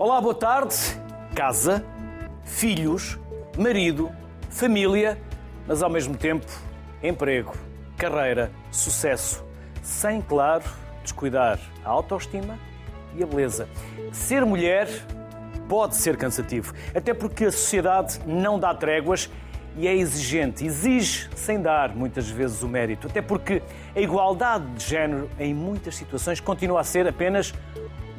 Olá, boa tarde. Casa, filhos, marido, família, mas ao mesmo tempo emprego, carreira, sucesso, sem, claro, descuidar a autoestima e a beleza. Ser mulher pode ser cansativo, até porque a sociedade não dá tréguas e é exigente, exige sem dar muitas vezes o mérito, até porque a igualdade de género em muitas situações continua a ser apenas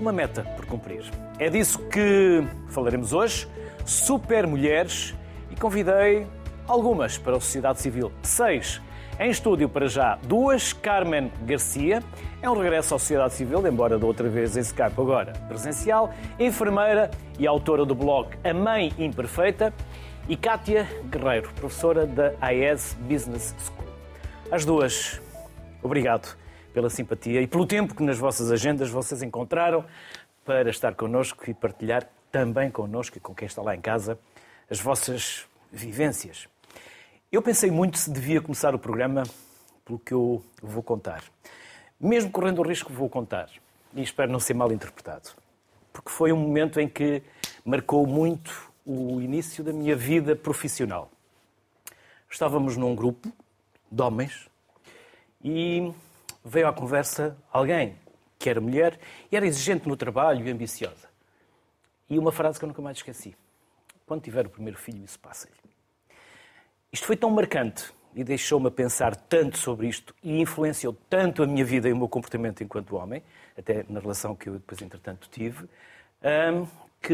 uma meta por cumprir. É disso que falaremos hoje, super mulheres, e convidei algumas para a sociedade civil. Seis em estúdio para já, duas, Carmen Garcia, é um regresso à sociedade civil, embora da outra vez em Skype, agora presencial, enfermeira e autora do blog A Mãe Imperfeita, e Kátia Guerreiro, professora da AES Business School. As duas, obrigado pela simpatia e pelo tempo que nas vossas agendas vocês encontraram para estar connosco e partilhar também connosco e com quem está lá em casa as vossas vivências. Eu pensei muito se devia começar o programa pelo que eu vou contar. Mesmo correndo o risco, vou contar. E espero não ser mal interpretado. Porque foi um momento em que marcou muito o início da minha vida profissional. Estávamos num grupo de homens e veio à conversa alguém que era mulher e era exigente no trabalho e ambiciosa. E uma frase que eu nunca mais esqueci. Quando tiver o primeiro filho, isso passa-lhe. Isto foi tão marcante e deixou-me a pensar tanto sobre isto e influenciou tanto a minha vida e o meu comportamento enquanto homem, até na relação que eu depois, entretanto, tive, que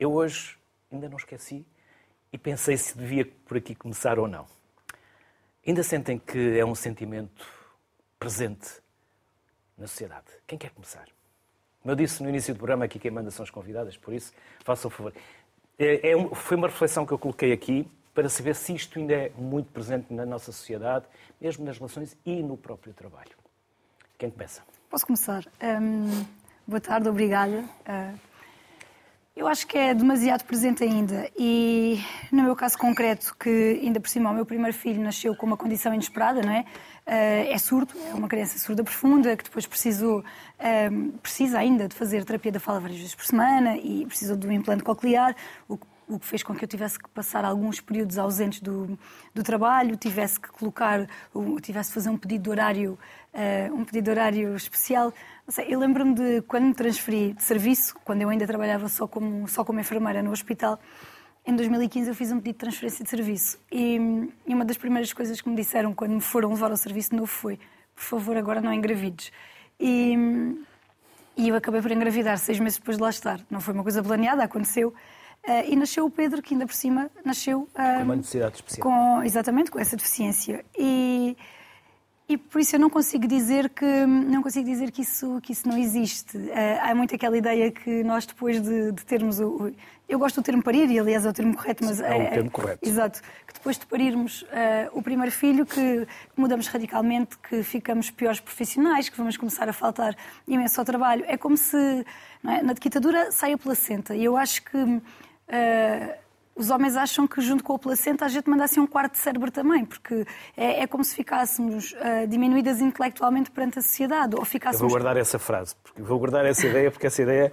eu hoje ainda não esqueci e pensei se devia por aqui começar ou não. Ainda sentem que é um sentimento presente na sociedade? Quem quer começar? Como eu disse no início do programa, aqui quem manda são as convidadas, por isso, façam o favor. É, é, foi uma reflexão que eu coloquei aqui para saber se isto ainda é muito presente na nossa sociedade, mesmo nas relações e no próprio trabalho. Quem começa? Posso começar. Um, boa tarde, obrigada. Uh, eu acho que é demasiado presente ainda e, no meu caso concreto, que ainda por cima o meu primeiro filho nasceu com uma condição inesperada, não é? Uh, é surdo, é uma criança surda profunda que depois precisou, uh, precisa ainda de fazer terapia da fala várias vezes por semana e precisou de um implante coclear, o que o que fez com que eu tivesse que passar alguns períodos ausentes do, do trabalho, tivesse que colocar, tivesse que fazer um pedido de horário, uh, um pedido horário especial. Sei, eu lembro-me de quando me transferi de serviço, quando eu ainda trabalhava só como, só como enfermeira no hospital, em 2015 eu fiz um pedido de transferência de serviço e, e uma das primeiras coisas que me disseram quando me foram levar ao serviço novo foi por favor, agora não engravides. E, e eu acabei por engravidar seis meses depois de lá estar. Não foi uma coisa planeada, aconteceu. Uh, e nasceu o Pedro, que ainda por cima nasceu. com uma necessidade especial. Com, exatamente, com essa deficiência. E, e por isso eu não consigo dizer que não consigo dizer que isso que isso não existe. Uh, há muito aquela ideia que nós depois de, de, termos o eu gosto do termo parir e aliás é o termo correto, mas é, é o termo correto. Exato, que depois de parirmos uh, o primeiro filho que mudamos radicalmente, que ficamos piores profissionais, que vamos começar a faltar imenso ao trabalho. É como se é? na ditadura sai a placenta e eu acho que Uh, os homens acham que junto com a placenta a gente manda assim um quarto de cérebro também, porque é, é como se ficássemos uh, diminuídas intelectualmente perante a sociedade. Ou ficássemos... Eu vou guardar essa frase, porque vou guardar essa ideia, porque essa ideia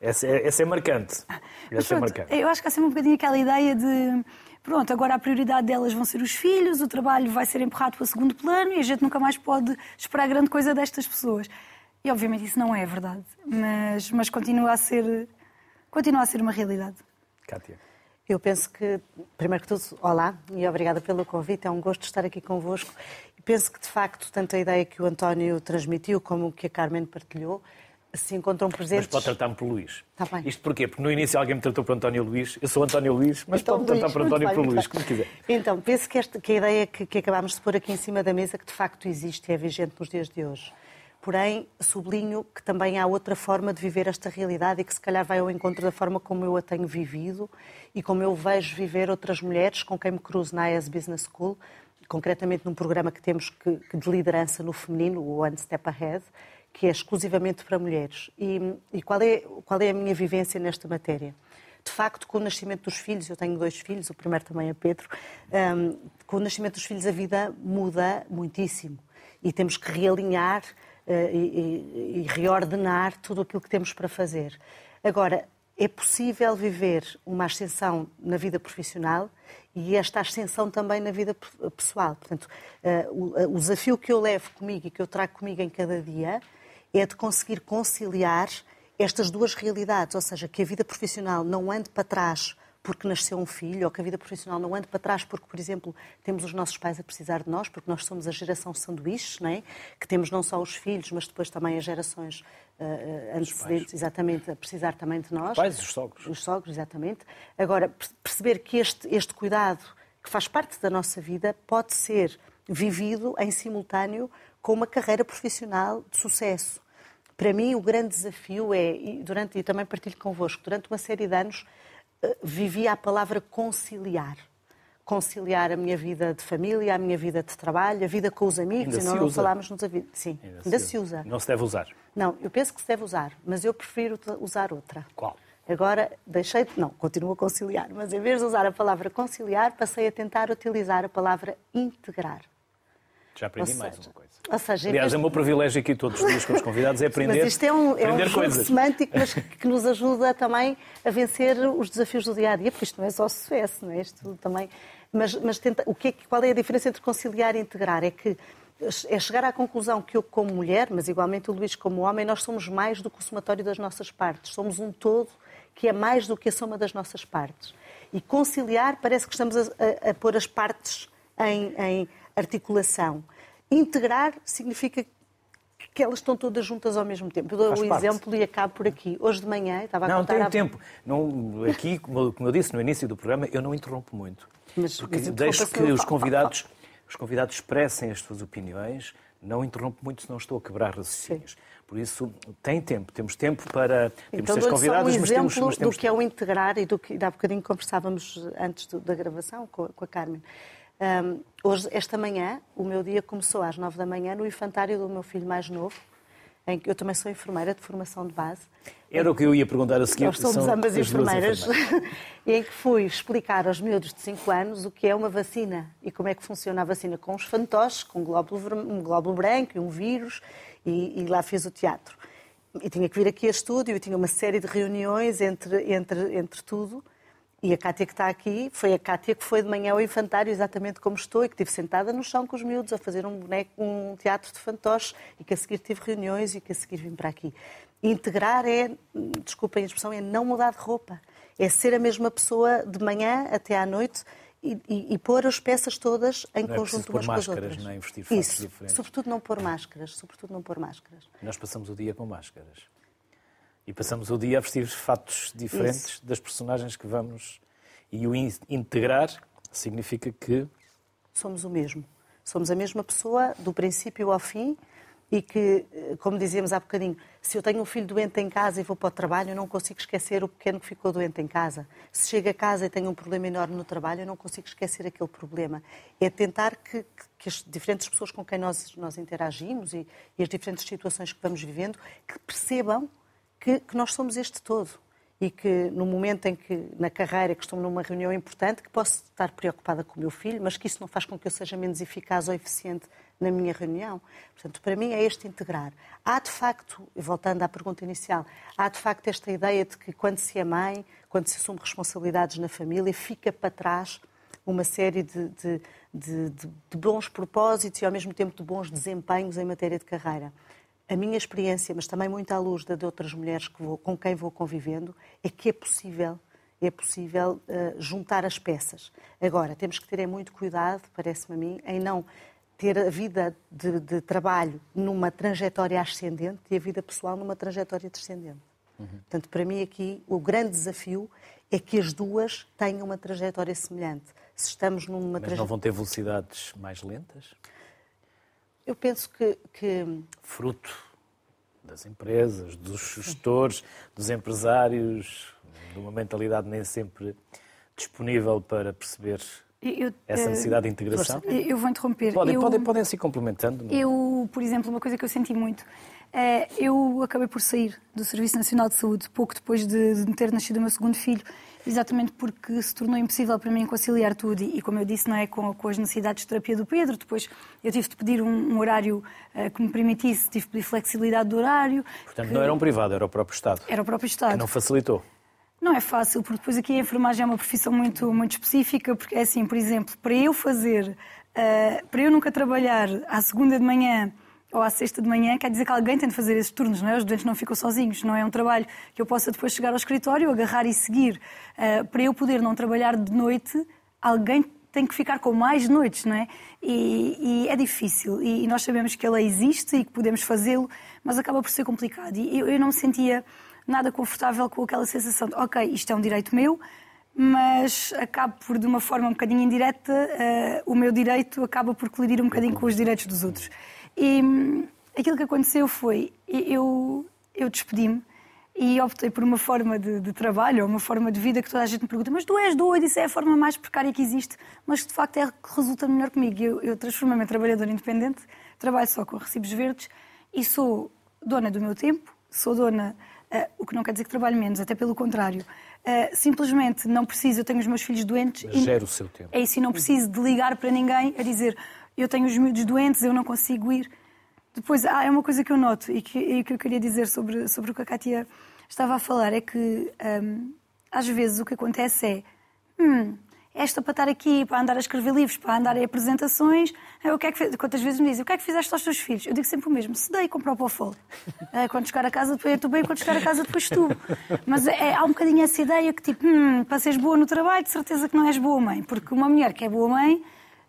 essa é, essa é marcante. Essa é marcante. Eu acho que há sempre um bocadinho aquela ideia de pronto, agora a prioridade delas vão ser os filhos, o trabalho vai ser empurrado para o segundo plano e a gente nunca mais pode esperar grande coisa destas pessoas. E obviamente isso não é verdade, mas, mas continua, a ser, continua a ser uma realidade. Kátia. Eu penso que, primeiro que tudo, olá e obrigada pelo convite, é um gosto estar aqui convosco. Penso que, de facto, tanto a ideia que o António transmitiu como que a Carmen partilhou se encontram presentes. Mas pode tratar-me por Luís. Está bem. Isto porquê? Porque no início alguém me tratou por António Luís, eu sou António Luís, mas então, pode tratar por António bem, por Luís, como quiser. Então, penso que, esta, que a ideia que, que acabámos de pôr aqui em cima da mesa, que de facto existe e é vigente nos dias de hoje. Porém, sublinho que também há outra forma de viver esta realidade e que se calhar vai ao encontro da forma como eu a tenho vivido e como eu vejo viver outras mulheres com quem me cruzo na IAS Business School, concretamente num programa que temos que, que de liderança no feminino, o One Step Ahead, que é exclusivamente para mulheres. E, e qual, é, qual é a minha vivência nesta matéria? De facto, com o nascimento dos filhos, eu tenho dois filhos, o primeiro também é Pedro, um, com o nascimento dos filhos a vida muda muitíssimo e temos que realinhar e, e, reordenar tudo aquilo que temos para fazer. Agora, é possível viver uma ascensão na vida profissional e esta ascensão também na vida pessoal. Portanto, o desafio que eu levo comigo e que eu trago comigo em cada dia é de conseguir conciliar estas duas realidades, ou seja, que a vida profissional não ande para trás porque nasceu um filho, ou que a vida profissional não ande para trás porque, por exemplo, temos os nossos pais a precisar de nós, porque nós somos a geração sanduíche, não é? que temos não só os filhos, mas depois também as gerações uh, antecedentes, exatamente, a precisar também de nós. Os pais e os sogros. Os sogros, exatamente. Agora, perceber que este, este cuidado, que faz parte da nossa vida, pode ser vivido em simultâneo com uma carreira profissional de sucesso. Para mim, o grande desafio é, e, durante, e também partilho convosco, durante uma série de anos, vivia a palavra conciliar. Conciliar a minha vida de família, a minha vida de trabalho, a vida com os amigos, ainda e não, falámos nos Sim, ainda, ainda se, usa. Não se deve usar. Não, eu penso que se deve usar, mas eu prefiro usar outra. Qual? Agora deixei, não, continuo a conciliar, mas em vez de usar a palavra conciliar, passei a tentar utilizar a palavra integrar. Já aprendi seja, mais uma coisa. Ou seja, Aliás, é o meu privilégio aqui todos os dias com os convidados é aprender Mas isto é um, é um semântico, mas que nos ajuda também a vencer os desafios do dia a dia, porque isto não é só sucesso, não é? Isto também. Mas, mas tenta, o que é, qual é a diferença entre conciliar e integrar? É que é chegar à conclusão que eu, como mulher, mas igualmente o Luís como homem, nós somos mais do que o somatório das nossas partes. Somos um todo que é mais do que a soma das nossas partes. E conciliar parece que estamos a, a, a pôr as partes em, em articulação. Integrar significa que elas estão todas juntas ao mesmo tempo. Eu dou o um exemplo e acabo por aqui. Hoje de manhã estava a não, contar... Não, tenho a... tempo. Não, aqui, como eu disse no início do programa, eu não interrompo muito. Mas, porque mas deixo que os convidados, os convidados expressem as suas opiniões, não interrompo muito se não estou a quebrar raciocínios. Sim. Por isso, tem tempo, temos tempo para. Temos então, seis convidados, um mas temos, mas temos. do que é o integrar e do que há bocadinho conversávamos antes da gravação com a Carmen. Um, hoje, esta manhã, o meu dia começou às nove da manhã no infantário do meu filho mais novo, em que eu também sou enfermeira de formação de base. Era o que eu ia perguntar a seguir. Nós somos ambas enfermeiras. em que fui explicar aos miúdos de 5 anos o que é uma vacina e como é que funciona a vacina com os fantoches, com um glóbulo, um glóbulo branco e um vírus, e, e lá fiz o teatro. E tinha que vir aqui a estúdio e tinha uma série de reuniões entre, entre, entre tudo. E a Cátia que está aqui foi a Cátia que foi de manhã ao infantário, exatamente como estou, e que estive sentada no chão com os miúdos a fazer um, boneco, um teatro de fantoches, e que a seguir tive reuniões e que a seguir vim para aqui. Integrar é, desculpem a expressão, é não mudar de roupa. É ser a mesma pessoa de manhã até à noite e, e, e pôr as peças todas em não é conjunto umas com as outras. Não é vestir fatos Isso, diferentes. sobretudo não pôr máscaras, sobretudo não pôr máscaras. Nós passamos o dia com máscaras. E passamos o dia a vestir fatos diferentes Isso. das personagens que vamos e o integrar significa que. Somos o mesmo. Somos a mesma pessoa, do princípio ao fim, e que, eh, como dizíamos há bocadinho, se eu tenho um filho doente em casa e vou para o trabalho, eu não consigo esquecer o pequeno que ficou doente em casa. Se chego a casa e tenho um problema enorme no trabalho, eu não consigo esquecer aquele problema. É tentar que, que as diferentes pessoas com quem nós, nós interagimos e, e, as diferentes situações que vamos vivendo, que percebam que, que nós somos este todo e que no momento em que, na carreira, que estou numa reunião importante, que posso estar preocupada com o meu filho, mas que isso não faz com que eu seja menos eficaz ou eficiente na minha reunião. Portanto, para mim é este integrar. Há de facto, voltando à pergunta inicial, há de facto esta ideia de que quando se é mãe, quando se assume responsabilidades na família, fica para trás uma série de, de, de, de bons propósitos e ao mesmo tempo de bons desempenhos em matéria de carreira a minha experiência, mas também muito à luz da de outras mulheres que vou, com quem vou convivendo, é que é possível, é possível uh, juntar as peças. Agora, temos que ter é muito cuidado, parece-me a mim, em não ter a vida de, de, trabalho numa trajetória ascendente e a vida pessoal numa trajetória descendente. Uhum. Portanto, para mim aqui, o grande desafio é que as duas tenham uma trajetória semelhante. Se estamos numa Mas não vão ter velocidades mais lentas? Eu penso que, que... Fruto das empresas, dos gestores, dos empresários, de uma mentalidade nem sempre disponível para perceber eu, essa necessidade de integração? Eu vou interromper. Podem, eu, podem, podem se complementando. Não? É? Eu, por exemplo, uma coisa que eu senti muito eu acabei por sair do Serviço Nacional de Saúde pouco depois de, de ter nascido o meu segundo filho, exatamente porque se tornou impossível para mim conciliar tudo e, como eu disse, não é com, com as necessidades de terapia do Pedro. Depois eu tive de pedir um, um horário uh, que me permitisse, tive de pedir flexibilidade do horário. Portanto, que... não era um privado, era o próprio Estado. Era o próprio Estado. Que não facilitou. Não é fácil, porque depois aqui a enfermagem é uma profissão muito, muito específica, porque é assim, por exemplo, para eu fazer, uh, para eu nunca trabalhar à segunda de manhã ou à sexta de manhã, quer dizer que alguém tem de fazer esses turnos, não é? Os doentes não ficam sozinhos, não é um trabalho que eu possa depois chegar ao escritório, agarrar e seguir. Uh, para eu poder não trabalhar de noite, alguém tem que ficar com mais noites, não é? E, e é difícil. E, e, nós sabemos que ela existe e que podemos fazê-lo, mas acaba por ser complicado. E eu, eu não me sentia nada confortável com aquela sensação de, ok, isto é um direito meu, mas acaba por, de uma forma um bocadinho indireta, uh, o meu direito acaba por colidir um bocadinho com os direitos dos outros. E hum, aquilo que aconteceu foi, eu, eu despedi-me e optei por uma forma de, de, trabalho, ou uma forma de vida que toda a gente me pergunta, mas tu és doido, isso é a forma mais precária que existe, mas de facto é que resulta melhor comigo. Eu, eu transformei-me em trabalhadora independente, trabalho só com recibos verdes e sou dona do meu tempo, sou dona, uh, o que não quer dizer que trabalho menos, até pelo contrário. Uh, simplesmente não preciso, eu tenho os meus filhos doentes. Mas gera o seu tempo. É isso, e não preciso de ligar para ninguém a dizer eu tenho os miúdos doentes, eu não consigo ir. Depois, ah, é uma coisa que eu noto e que, e que eu queria dizer sobre, sobre o que a Kátia estava a falar, é que hum, às vezes o que acontece é hum, esta para estar aqui, para andar a escrever livros, para andar em apresentações, o que é que quantas vezes me dizem, o que é que fizeste aos teus filhos? Eu digo sempre o mesmo, se dei comprar o Pofol. É, quando chegar a casa, depois tu bem, quando chegar a casa, depois tu. Mas é, há um bocadinho essa ideia que, tipo, hum, para seres boa no trabalho, de certeza que não és boa mãe. Porque uma mulher que é boa mãe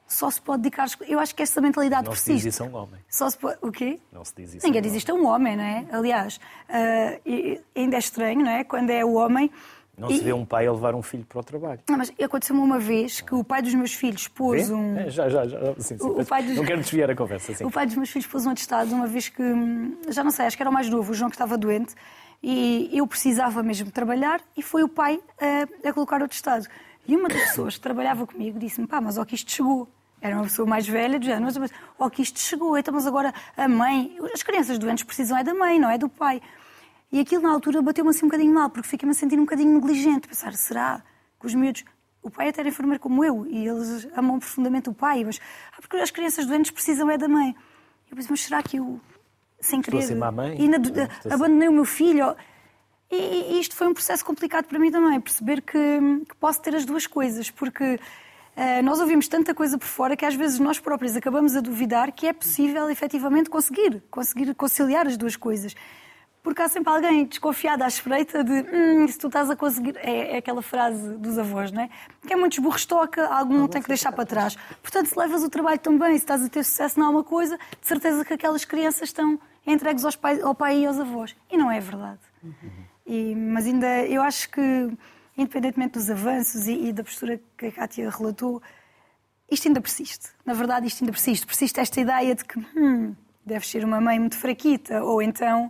só se pode dedicar. Eu acho que esta mentalidade não persiste. Não se diz isso a um homem. Só se pode... O quê? Não se diz isso. Ninguém diz isto a um homem, não é? Aliás, uh, ainda é estranho, não é? Quando é o homem. Não e... se vê um pai a levar um filho para o trabalho. Não, mas aconteceu-me uma vez que o pai dos meus filhos pôs vê? um. É, já, já, já. Sim, sim, o, pai dos... Não quero desviar a conversa. Sim. O pai dos meus filhos pôs um atestado uma vez que. Hum, já não sei, acho que era o mais novo, o João que estava doente. E eu precisava mesmo trabalhar e foi o pai a, a colocar o atestado. E uma das pessoas que trabalhava comigo disse-me: pá, mas ó que isto chegou. Era uma pessoa mais velha, do género, mas, oh, que isto chegou, então, mas agora a mãe. As crianças doentes precisam é da mãe, não é do pai. E aquilo na altura bateu-me assim um bocadinho mal, porque fiquei-me a sentir um bocadinho negligente. Pensar, será que os miúdos. O pai até era enfermeiro como eu e eles amam profundamente o pai, mas ah, porque as crianças doentes precisam é da mãe. Eu pensei, mas será que eu, sem querer, na, abandonei o meu filho? E, e, isto foi um processo complicado para mim também, perceber que, que posso ter as duas coisas, porque Uh, nós ouvimos tanta coisa por fora que às vezes nós próprios acabamos a duvidar que é possível efetivamente conseguir, conseguir conciliar as duas coisas. Porque há sempre alguém desconfiado à espreita de hum, se tu estás a conseguir. É, é, aquela frase dos avós, não é? Que é muito esborrestoca, algum não tem que deixar para trás. Portanto, se levas o trabalho também, se estás a ter sucesso em alguma coisa, de certeza que aquelas crianças estão entregues aos pai, ao pai e aos avós. E não é verdade. E, mas ainda, eu acho que independentemente dos avanços e, e da postura que a Kátia relatou, isto ainda persiste. Na verdade, isto ainda persiste. Persiste esta ideia de que hum, deves ser uma mãe muito fraquita, ou então,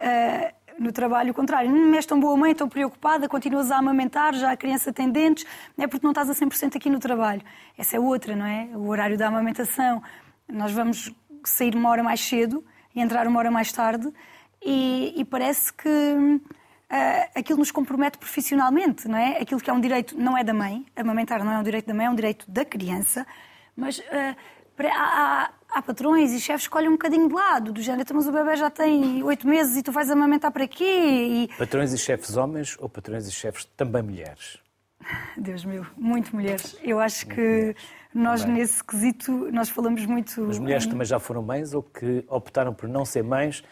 uh, no trabalho, o contrário. Não hum, és tão boa mãe, tão preocupada, continuas a amamentar, já a criança tem dentes, é porque não estás a 100% aqui no trabalho. Essa é outra, não é? O horário da amamentação. Nós vamos sair uma hora mais cedo e entrar uma hora mais tarde, e, e parece que uh, aquilo nos compromete profissionalmente, não é? Aquilo que é um direito não é da mãe, amamentar não é um direito da mãe, é um direito da criança, mas uh, há, há, patrões e chefes que escolhem um bocadinho de lado, do género, então, mas o bebê já tem oito meses e tu vais amamentar para quê? E... Patrões e chefes homens ou patrões e chefes também mulheres? Deus meu, muito mulheres. Eu acho muito que mulheres. nós também. nesse quesito nós falamos muito. As mulheres em... também já foram mães ou que optaram por não ser mães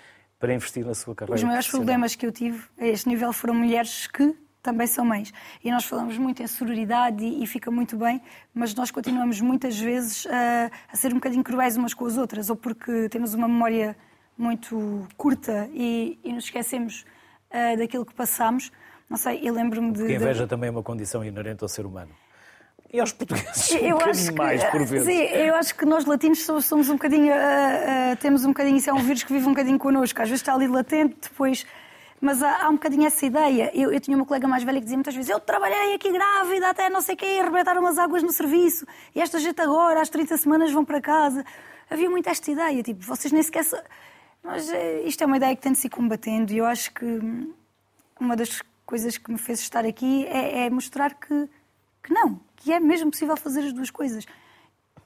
para investir na sua carreira. Os maiores problemas que eu tive a este nível foram mulheres que também são mães. E nós falamos muito em sororidade e, e fica muito bem, mas nós continuamos muitas vezes a, a, ser um bocadinho cruéis umas com as outras, ou porque temos uma memória muito curta e, e nos esquecemos uh, daquilo que passamos. Não sei, eu lembro-me de. Porque a inveja de... também é uma condição inerente ao ser humano. E aos portugueses eu um acho que, mais, por vezes. Sim, eu acho que nós latinos somos um bocadinho, uh, uh, temos um bocadinho, isso é um vírus que vive um bocadinho connosco, às vezes está ali latente, depois... Mas há, há um bocadinho essa ideia. Eu, eu, tinha uma colega mais velha que dizia muitas vezes eu trabalhei aqui grávida até não sei o quê, arrebentaram umas águas no serviço, e esta gente agora, às 30 semanas, vão para casa. Havia muito esta ideia, tipo, vocês nem sequer Mas eh, isto é uma ideia que tem de se ir combatendo e eu acho que uma das coisas que me fez estar aqui é, é mostrar que, que não, que é mesmo possível fazer as duas coisas.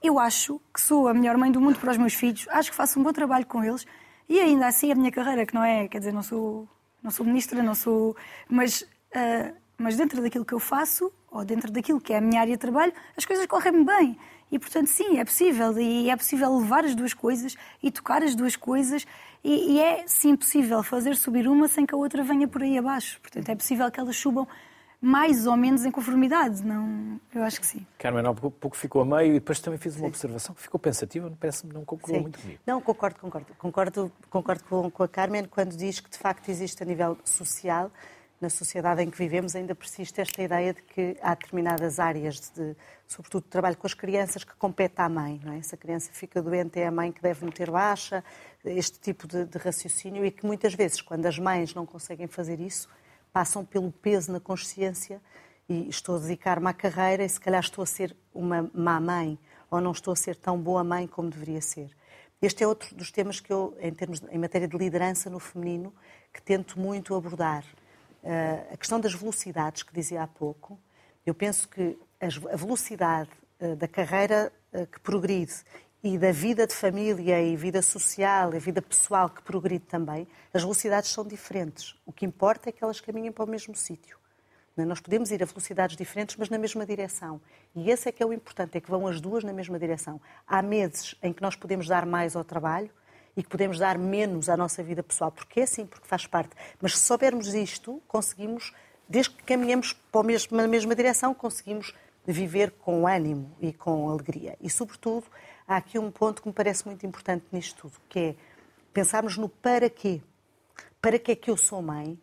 Eu acho que sou a melhor mãe do mundo para os meus filhos, acho que faço um bom trabalho com eles e ainda assim a minha carreira, que não é, quer dizer, não sou, não sou ministra, não sou. Mas, uh, mas dentro daquilo que eu faço, ou dentro daquilo que é a minha área de trabalho, as coisas correm-me bem. E, portanto, sim, é possível. E é possível levar as duas coisas e tocar as duas coisas. E, e é, sim, possível fazer subir uma sem que a outra venha por aí abaixo. Portanto, é possível que elas subam mais ou menos em conformidade. Não, eu acho que sim. Carmen, há pouco ficou a meio e depois também fiz uma sim. observação que ficou pensativa, parece-me não concordou muito comigo. Não, concordo, concordo. Concordo, concordo com, com a Carmen quando diz que de facto existe a nível social na sociedade em que vivemos ainda persiste esta ideia de que há determinadas áreas, de, sobretudo de trabalho com as crianças, que compete à mãe. Não é? Se a criança fica doente, é a mãe que deve meter baixa, este tipo de, de raciocínio, e que muitas vezes, quando as mães não conseguem fazer isso, passam pelo peso na consciência e estou a dedicar-me à carreira e se calhar estou a ser uma má mãe ou não estou a ser tão boa mãe como deveria ser. Este é outro dos temas que eu, em, termos, em matéria de liderança no feminino, que tento muito abordar. Uh, a questão das velocidades, que dizia há pouco, eu penso que a velocidade uh, da carreira uh, que progride e da vida de família e vida social e vida pessoal que progride também, as velocidades são diferentes. O que importa é que elas caminhem para o mesmo sítio. É? Nós podemos ir a velocidades diferentes, mas na mesma direção. E esse é que é o importante, é que vão as duas na mesma direção. Há meses em que nós podemos dar mais ao trabalho e que podemos dar menos à nossa vida pessoal, porque é assim, porque faz parte. Mas se soubermos isto, conseguimos, desde que caminhamos para a na mesma direção, conseguimos viver com ânimo e com alegria. E, sobretudo, há aqui um ponto que me parece muito importante nisto tudo, que é pensarmos no para quê. Para que é que eu sou mãe?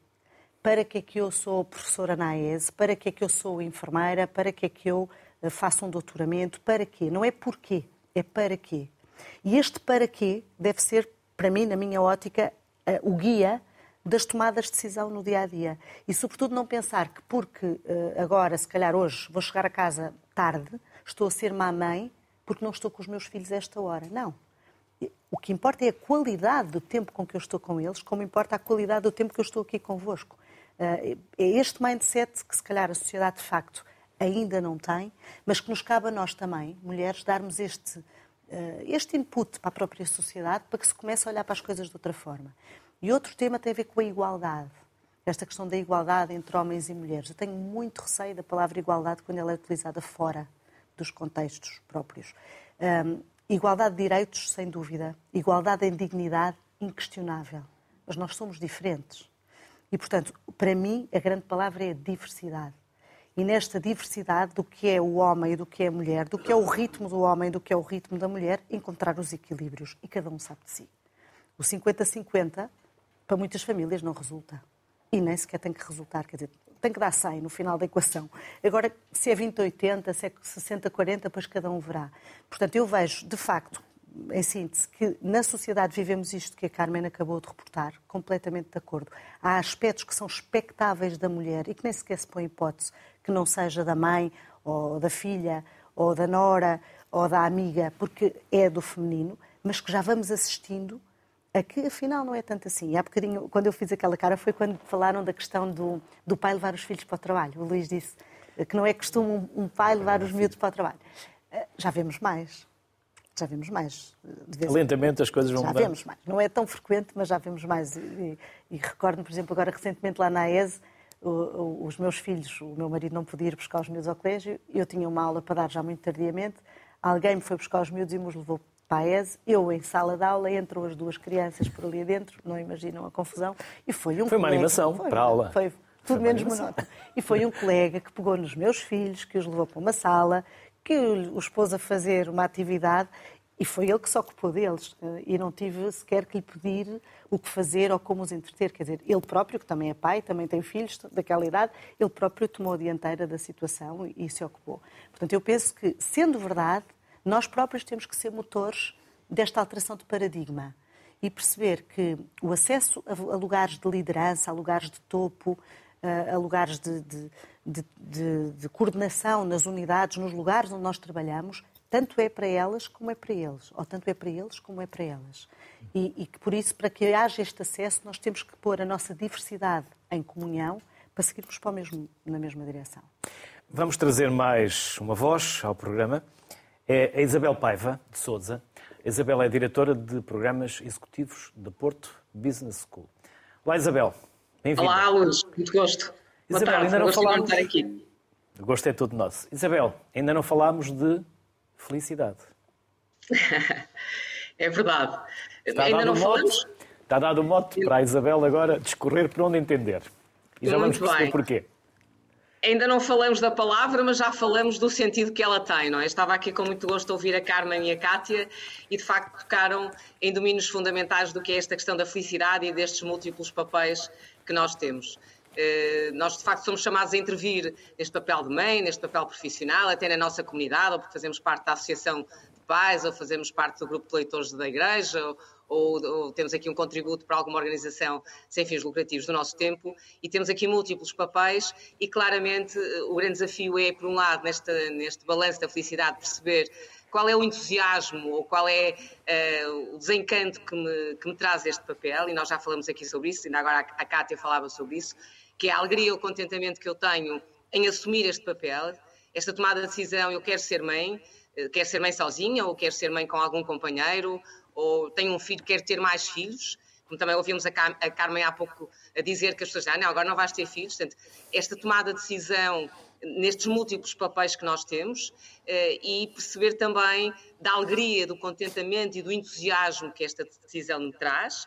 Para que é que eu sou professora na AES? Para que é que eu sou enfermeira? Para que é que eu eh, faço um doutoramento? Para quê? Não é porquê, é para quê. E este para quê deve ser, para mim, na minha ótica, eh, o guia das tomadas de decisão no dia a dia. E, sobretudo, não pensar que porque eh, agora, se calhar hoje, vou chegar a casa tarde, estou a ser má mãe porque não estou com os meus filhos a esta hora. Não. O que importa é a qualidade do tempo com que eu estou com eles, como importa a qualidade do tempo que eu estou aqui convosco. Eh, é este mindset que, se calhar, a sociedade de facto ainda não tem, mas que nos cabe a nós também, mulheres, darmos este, eh, este input para a própria sociedade para que se comece a olhar para as coisas de outra forma. E outro tema tem a ver com a igualdade. Esta questão da igualdade entre homens e mulheres. Eu tenho muito receio da palavra igualdade quando ela é utilizada fora dos contextos próprios. Um, igualdade de direitos, sem dúvida. Igualdade em dignidade, inquestionável. Mas nós somos diferentes. E, portanto, para mim, a grande palavra é diversidade. E nesta diversidade do que é o homem e do que é a mulher, do que é o ritmo do homem e do que é o ritmo da mulher, encontrar os equilíbrios. E cada um sabe de si. O 50-50, para muitas famílias, não resulta. E nem sequer tem que resultar. Quer dizer, tem que dar 100 no final da equação. Agora, se é 20-80, se é 60-40, depois cada um verá. Portanto, eu vejo, de facto, em síntese, que na sociedade vivemos isto que a Carmen acabou de reportar, completamente de acordo. Há aspectos que são expectáveis da mulher e que nem sequer se põe hipótese que não seja da mãe, ou da filha, ou da nora, ou da amiga, porque é do feminino, mas que já vamos assistindo a que afinal não é tanto assim. E há bocadinho, quando eu fiz aquela cara, foi quando falaram da questão do, do pai levar os filhos para o trabalho. O Luís disse que não é costume um, um pai levar os miúdos para o trabalho. Eh, já vemos mais. Já vemos mais. Lentamente as coisas vão já mudar. Já vemos mais. Não é tão frequente, mas já vemos mais. E, e recordo-me, por exemplo, agora recentemente lá na AES, os meus filhos, o meu marido não podia ir buscar os miúdos ao colégio, eu tinha uma aula para dar já muito tardiamente, alguém me foi buscar os miúdos e me os levou Paes, eu em sala de aula, entram as duas crianças por ali dentro, não imaginam a confusão, e foi um Foi uma colega, animação foi, para a aula. Foi tudo menos monótono. E foi um colega que pegou nos meus filhos, que os levou para uma sala, que os pôs a fazer uma atividade e foi ele que se ocupou deles. E não tive sequer que lhe pedir o que fazer ou como os entreter. Quer dizer, ele próprio, que também é pai, também tem filhos daquela idade, ele próprio tomou a dianteira da situação e se ocupou. Portanto, eu penso que, sendo verdade, nós próprios temos que ser motores desta alteração de paradigma e perceber que o acesso a lugares de liderança, a lugares de topo, a lugares de, de, de, de coordenação nas unidades, nos lugares onde nós trabalhamos, tanto é para elas como é para eles, ou tanto é para eles como é para elas. E, e que por isso, para que haja este acesso, nós temos que pôr a nossa diversidade em comunhão para seguirmos para mesmo, na mesma direção. Vamos trazer mais uma voz ao programa. É a Isabel Paiva, de Souza. A Isabel é diretora de programas executivos da Porto Business School. Olá, Isabel. Bem-vinda. Olá, Luís. Muito gosto. Isabel, tarde. ainda não falámos... de aqui. O gosto é todo nosso. Isabel, ainda não falámos de felicidade. é verdade. Está ainda não falamos? Está dado o mote para a Isabel agora discorrer por onde entender. E já Muito vamos perceber bem. porquê. Ainda não falamos da palavra, mas já falamos do sentido que ela tem, não é? Estava aqui com muito gosto a ouvir a Carmen e a Kátia e de facto tocaram em domínios fundamentais do que é esta questão da felicidade e destes múltiplos papéis que nós temos. Eh, nós, de facto, somos chamados a intervir neste papel de mãe, neste papel profissional, até na nossa comunidade, ou porque fazemos parte da Associação de Pais, ou fazemos parte do grupo de leitores da Igreja, ou, ou, temos aqui um contributo para alguma organização sem fins lucrativos do nosso tempo, e temos aqui múltiplos papéis, e claramente eh, o grande desafio é, por um lado, neste, neste balanço da felicidade, perceber qual é o entusiasmo ou qual é uh, o desencanto que me, que me, traz este papel, e nós já falamos aqui sobre isso, ainda agora a, Cátia falava sobre isso, que é a alegria e o contentamento que eu tenho em assumir este papel, esta tomada de decisão, eu quero ser mãe, eh, quero ser mãe sozinha ou quero ser mãe com algum companheiro, ou tenho um filho, quero ter mais filhos, como também ouvimos a, Car a Carmen há pouco a dizer que as pessoas, ah, não, agora não vais ter filhos. Portanto, esta tomada de decisão nestes múltiplos papéis que nós temos eh, e perceber também da alegria, do contentamento e do entusiasmo que esta decisão me traz,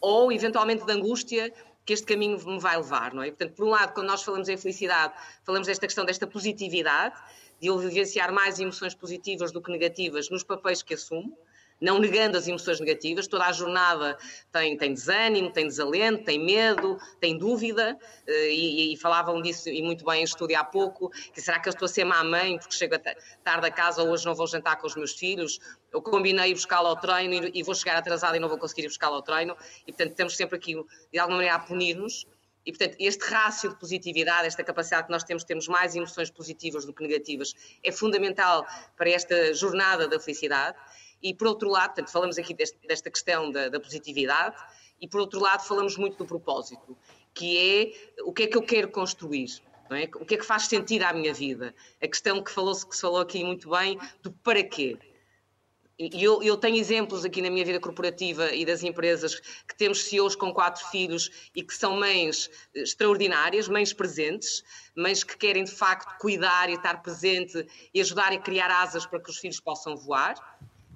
ou eventualmente da angústia que este caminho me vai levar, não é? Portanto, por um lado, quando nós falamos em felicidade, falamos desta questão desta positividade, de eu vivenciar mais emoções positivas do que negativas nos papéis que assumo, não negando as emoções negativas, toda a jornada tem, tem desânimo, tem desalento, tem medo, tem dúvida, eh, e, e, falavam disso e muito bem em estúdio há pouco, que será que eu estou a ser má mãe porque chego tarde a casa ou hoje não vou jantar com os meus filhos, eu combinei buscá-lo ao treino e, vou chegar atrasada e não vou conseguir ir buscá-lo ao treino, e portanto temos sempre aqui, de alguma maneira, a punir-nos, e, portanto, este rácio de positividade, esta capacidade que nós temos, temos mais emoções positivas do que negativas, é fundamental para esta jornada da felicidade. E, por outro lado, portanto, falamos aqui deste, desta questão da, da, positividade, e, por outro lado, falamos muito do propósito, que é o que é que eu quero construir. É? O que é que faz sentido à minha vida? A questão que, falou, que se falou aqui muito bem do para quê. E eu, eu, tenho exemplos aqui na minha vida corporativa e das empresas que temos CEOs com quatro filhos e que são mães extraordinárias, mães presentes, mães que querem de facto cuidar e estar presente e ajudar a criar asas para que os filhos possam voar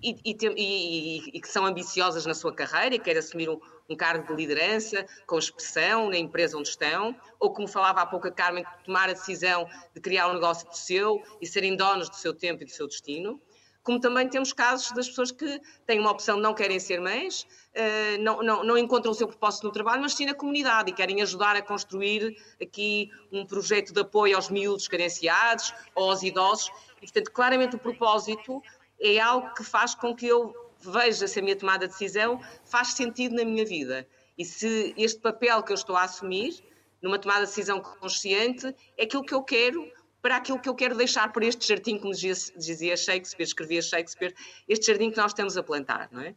e, e, e, e, que são ambiciosas na sua carreira e querem assumir um, um, cargo de liderança com expressão na empresa onde estão, ou como falava há pouco a Carmen, tomar a decisão de criar um negócio do seu e serem donos do seu tempo e do seu destino. Como também temos casos das pessoas que têm uma opção não querem ser mães, eh, não, não, não encontram o seu propósito no trabalho, mas sim na comunidade e querem ajudar a construir aqui um projeto de apoio aos miúdos carenciados ou aos idosos. E, portanto, claramente o propósito é algo que faz com que eu veja se a minha tomada de decisão faz sentido na minha vida. E se este papel que eu estou a assumir, numa tomada de decisão consciente, é aquilo que eu quero para aquilo que eu quero deixar para este jardim, como dizia Shakespeare, escrevia Shakespeare, este jardim que nós estamos a plantar, não é?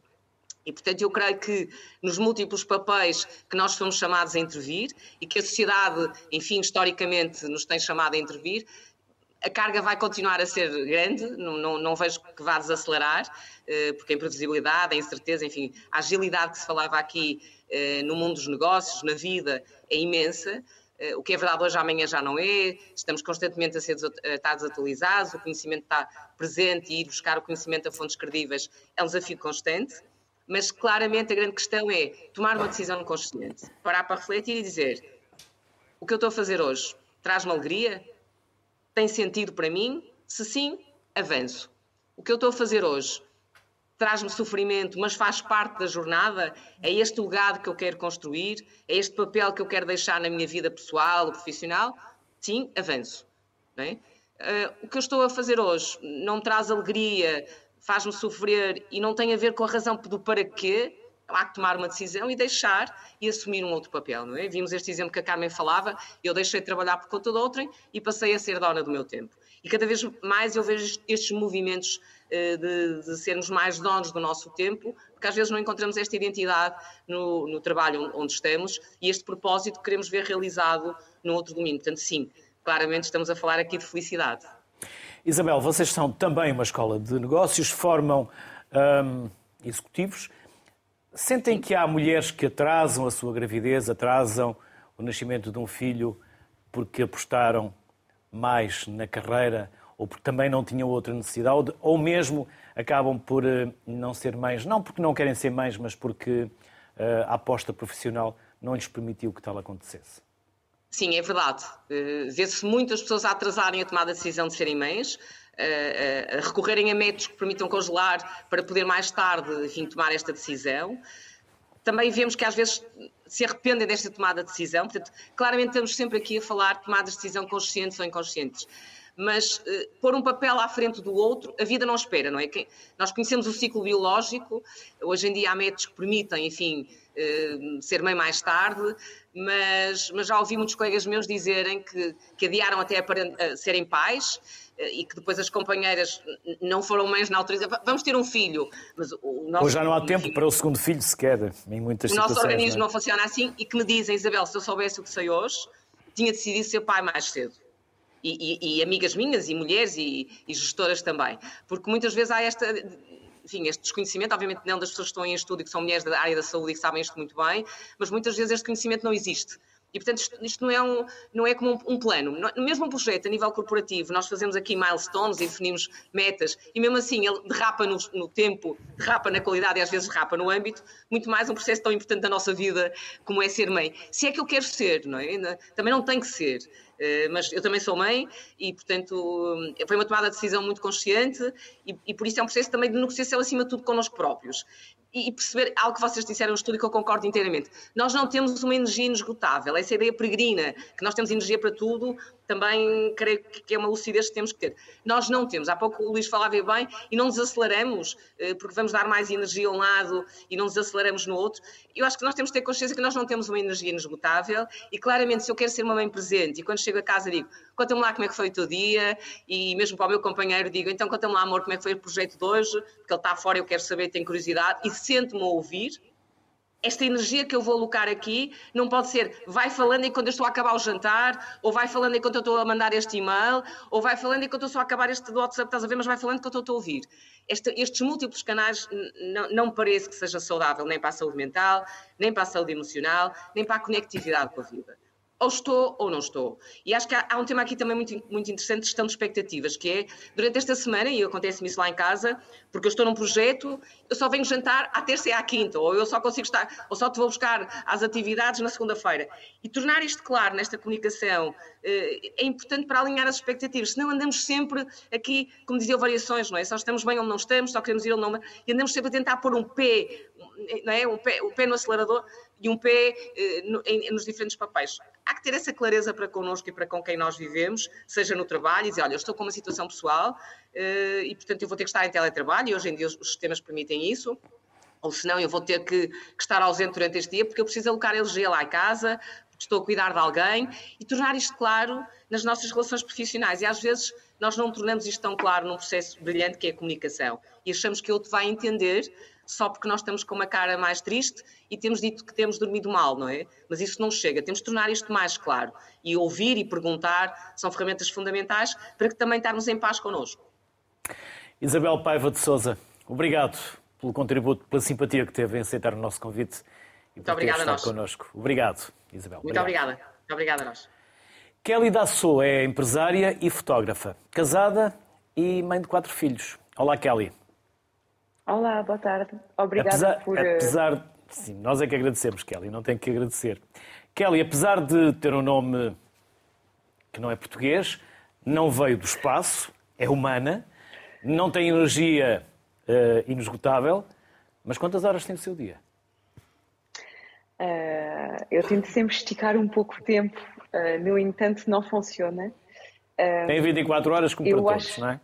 E, portanto, eu creio que nos múltiplos papéis que nós fomos chamados a intervir e que a sociedade, enfim, historicamente nos tem chamado a intervir, a carga vai continuar a ser grande, não, não, não vejo que vá desacelerar, eh, porque a imprevisibilidade, a incerteza, enfim, a agilidade que se falava aqui eh, no mundo dos negócios, na vida, é imensa. Eh, o que é verdade hoje, amanhã já não é, estamos constantemente a ser estar desatualizados, o conhecimento está presente e ir buscar o conhecimento a fontes credíveis é um desafio constante, mas claramente a grande questão é tomar uma decisão consciente, parar para refletir e dizer o que eu estou a fazer hoje traz-me alegria, tem sentido para mim? Se sim, avanço. O que eu estou a fazer hoje traz-me sofrimento, mas faz parte da jornada? É este legado que eu quero construir? É este papel que eu quero deixar na minha vida pessoal ou profissional? Sim, avanço. Uh, o que eu estou a fazer hoje não traz alegria, faz-me sofrer e não tem a ver com a razão do para quê? Há que tomar uma decisão e deixar e assumir um outro papel, não é? Vimos este exemplo que a Carmen falava, eu deixei de trabalhar por conta de outrem e passei a ser dona do meu tempo. E cada vez mais eu vejo estes movimentos eh, de, de, sermos mais donos do nosso tempo, porque às vezes não encontramos esta identidade no, no trabalho onde estamos e este propósito queremos ver realizado no outro domínio. Portanto, sim, claramente estamos a falar aqui de felicidade. Isabel, vocês são também uma escola de negócios, formam hum, executivos. Sentem que há mulheres que atrasam a sua gravidez, atrasam o nascimento de um filho porque apostaram mais na carreira ou porque também não tinham outra necessidade, ou mesmo acabam por eh, não ser mães, não porque não querem ser mães, mas porque eh, a aposta profissional não lhes permitiu que tal acontecesse. Sim, é verdade. Uh, Vê-se muitas pessoas a atrasarem a tomada de decisão de serem mães, a recorrerem a métodos que permitam congelar para poder mais tarde enfim, tomar esta decisão. Também vemos que às vezes se arrependem desta tomada de decisão. Portanto, claramente estamos sempre aqui a falar de tomadas de decisão conscientes ou inconscientes mas uh, pôr um papel à frente do outro, a vida não espera, não é? Nós conhecemos o ciclo biológico, hoje em dia há métodos que permitem, enfim, uh, ser mãe mais tarde, mas, mas já ouvi muitos colegas meus dizerem que, que adiaram até a, serem pais eh, e que depois as companheiras não foram mães na altura, vamos ter um filho. Mas o nosso, Ou já não há tempo para o segundo filho sequer, em muitas. O nosso organismo não, é? não funciona assim e que me dizem, Isabel, se eu soubesse o que sei hoje, tinha decidido ser pai mais cedo. E, e, e, amigas minhas, e mulheres, e, e, gestoras também. Porque muitas vezes há esta, enfim, este desconhecimento, obviamente não das pessoas que estão em estudo e que são mulheres da área da saúde e que sabem isto muito bem, mas muitas vezes este conhecimento não existe. E, portanto, isto, isto, não, é um, não é como um, um plano. No mesmo um projeto, a nível corporativo, nós fazemos aqui milestones e definimos metas, e mesmo assim ele derrapa no, no, tempo, derrapa na qualidade e às vezes derrapa no âmbito, muito mais um processo tão importante da nossa vida como é ser mãe. Se é que eu quero ser, não é? Também não tem que ser. Eh, mas eu também sou mãe e, portanto, foi uma tomada de decisão muito consciente e, e por isso é um processo também de negociação acima de tudo connosco próprios e perceber algo que vocês disseram no e que eu concordo inteiramente. Nós não temos uma energia inesgotável, essa ideia peregrina, que nós temos energia para tudo, também creio que é uma lucidez que temos que ter. Nós não temos. Há pouco o Luís falava bem e não desaceleramos eh, porque vamos dar mais energia a um lado e não desaceleramos no outro. Eu acho que nós temos que ter consciência que nós não temos uma energia inesgotável e claramente se eu quero ser uma mãe presente e quando chego a casa digo conta-me lá como é que foi o teu dia e mesmo para o meu companheiro digo então conta-me lá amor como é que foi o projeto de hoje porque ele está fora eu quero saber, tenho curiosidade e sento-me a ouvir esta energia que eu vou alocar aqui não pode ser vai falando enquanto eu estou a acabar o jantar, ou vai falando enquanto eu estou a mandar este e-mail, ou vai falando enquanto eu estou a acabar este WhatsApp, estás a ver, mas vai falando enquanto eu estou a ouvir. Este, estes múltiplos canais não me parece que seja saudável nem para a saúde mental, nem para a saúde emocional, nem para a conectividade com a vida ou estou ou não estou. E acho que há, há, um tema aqui também muito, muito interessante, gestão de expectativas, que é, durante esta semana, e acontece-me isso lá em casa, porque eu estou num projeto, eu só venho jantar à terça e à quinta, ou eu só consigo estar, ou só te vou buscar às atividades na segunda-feira. E tornar isto claro nesta comunicação eh, é importante para alinhar as expectativas, senão andamos sempre aqui, como dizia, variações, não é? Só estamos bem ou não estamos, só queremos ir ou não, e andamos sempre a tentar pôr um pé, é? Um pé, o pé no acelerador e um pé eh, no, em, nos diferentes papéis há que ter essa clareza para connosco e para com quem nós vivemos, seja no trabalho, e dizer, olha, eu estou com uma situação pessoal eh, e, portanto, eu vou ter que estar em teletrabalho, e hoje em dia os sistemas permitem isso, ou senão eu vou ter que, que estar ausente durante este dia porque eu preciso alocar energia lá em casa, estou a cuidar de alguém, e tornar isto claro nas nossas relações profissionais. E às vezes nós não tornamos isto tão claro num processo brilhante que é a comunicação. E achamos que o outro vai entender só porque nós estamos com uma cara mais triste e temos dito que temos dormido mal, não é? Mas isso não chega, temos de tornar isto mais claro. E ouvir e perguntar são ferramentas fundamentais para que também estarmos em paz connosco. Isabel Paiva de Souza, obrigado pelo contributo, pela simpatia que teve em aceitar o nosso convite e por ter estado connosco. Obrigado, Isabel. Muito obrigada. Muito obrigada a nós. Kelly Dassou é empresária e fotógrafa, casada e mãe de quatro filhos. Olá, Kelly. Olá, boa tarde. Obrigada apesar, por. Eh, apesar, sim, nós é que agradecemos, Kelly, não tem que agradecer. Kelly, apesar de ter um nome que não é português, não veio do espaço, é humana, não tem energia uh, inesgotável, mas quantas horas tem o seu dia? Uh, eu tento sempre esticar um pouco o tempo, uh, no entanto, não funciona. tem 24 horas como para todos, acho... não é?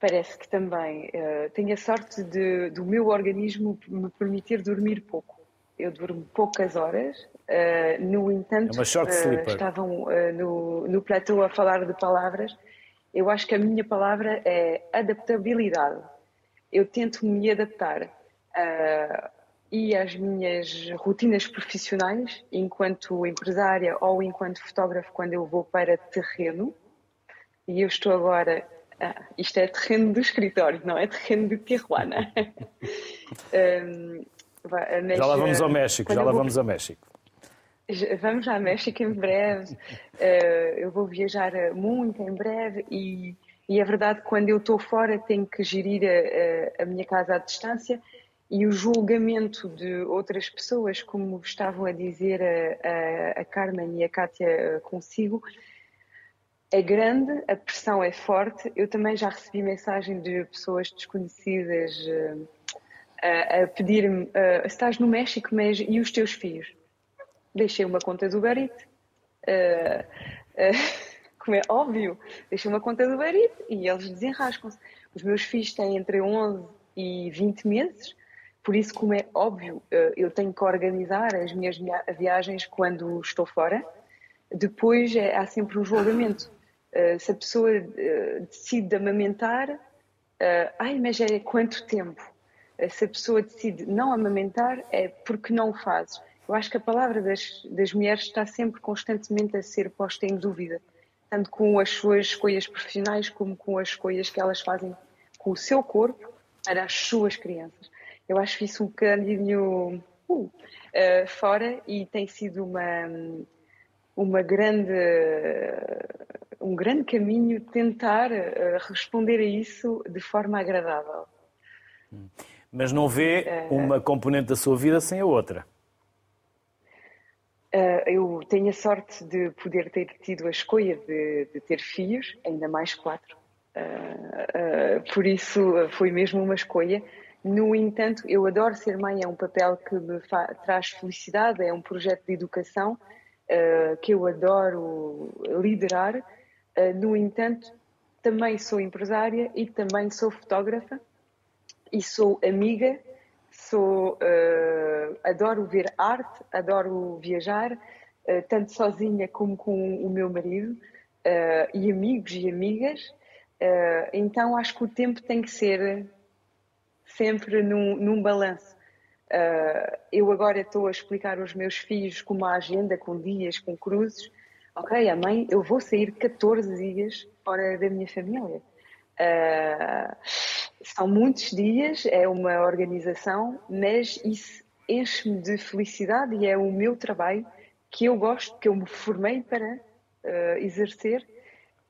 Parece que também uh, tenho a sorte de, do meu organismo me permitir dormir pouco. Eu durmo poucas horas, uh, no entanto, é uh, estavam no, no platô a falar de palavras Eu acho que a minha palavra é adaptabilidade. Eu tento me adaptar e às minhas rotinas profissionais, enquanto empresária ou enquanto fotógrafo, quando eu vou para terreno. E eu estou agora. Ah, isto é terreno do escritório, não é terreno de Tijuana. um, já lá vamos ao México, já lá vou... vamos ao México. Vamos ao México em breve. Uh, eu vou viajar muito em breve e, e é verdade que quando eu estou fora tenho que gerir a, a, minha casa à distância e o julgamento de outras pessoas, como estavam a dizer a, a, a Carmen e a Kátia consigo, é grande, a pressão é forte. Eu também já recebi mensagem de pessoas desconhecidas uh, a, pedir-me: uh, estás no México, mas e os teus filhos? deixei uma conta do Barit, uh, uh, como é óbvio, deixei uma conta do Barit e eles desenrascam-se. Os meus filhos têm entre 11 e 20 meses, por isso, como é óbvio, eu tenho que organizar as minhas viagens quando estou fora. Depois é, há sempre um julgamento. Se a pessoa decide amamentar, ai, mas é quanto tempo? se a pessoa decide não amamentar, é porque não o fazes. Eu acho que a palavra das, das mulheres está sempre constantemente a ser posta em dúvida, tanto com as suas escolhas profissionais como com as escolhas que elas fazem com o seu corpo para as suas crianças. Eu acho isso um bocadinho uh, uh, fora e tem sido uma, uma grande, um grande caminho tentar uh, responder a isso de forma agradável. Mas não vê uma componente da sua vida sem a outra. Uh, eu tenho a sorte de poder ter tido a escolha de, de ter filhos, ainda mais quatro. Uh, uh, por isso foi mesmo uma escolha. No entanto, eu adoro ser mãe, é um papel que me traz felicidade, é um projeto de educação que eu adoro liderar. No entanto, também sou empresária e também sou fotógrafa e sou amiga sou uh, adoro ver arte, adoro viajar, uh, tanto sozinha como com o meu marido uh, e amigos e amigas. então acho que o tempo tem que ser sempre num, num balanço. eu agora estou a explicar aos meus filhos com uma agenda, com dias, com cruzes. Ok, a mãe, eu vou sair 14 dias fora da minha família. Uh, são muitos dias, é uma organização, mas isso enche-me de felicidade e é o meu trabalho que eu gosto, que eu me formei para uh, exercer.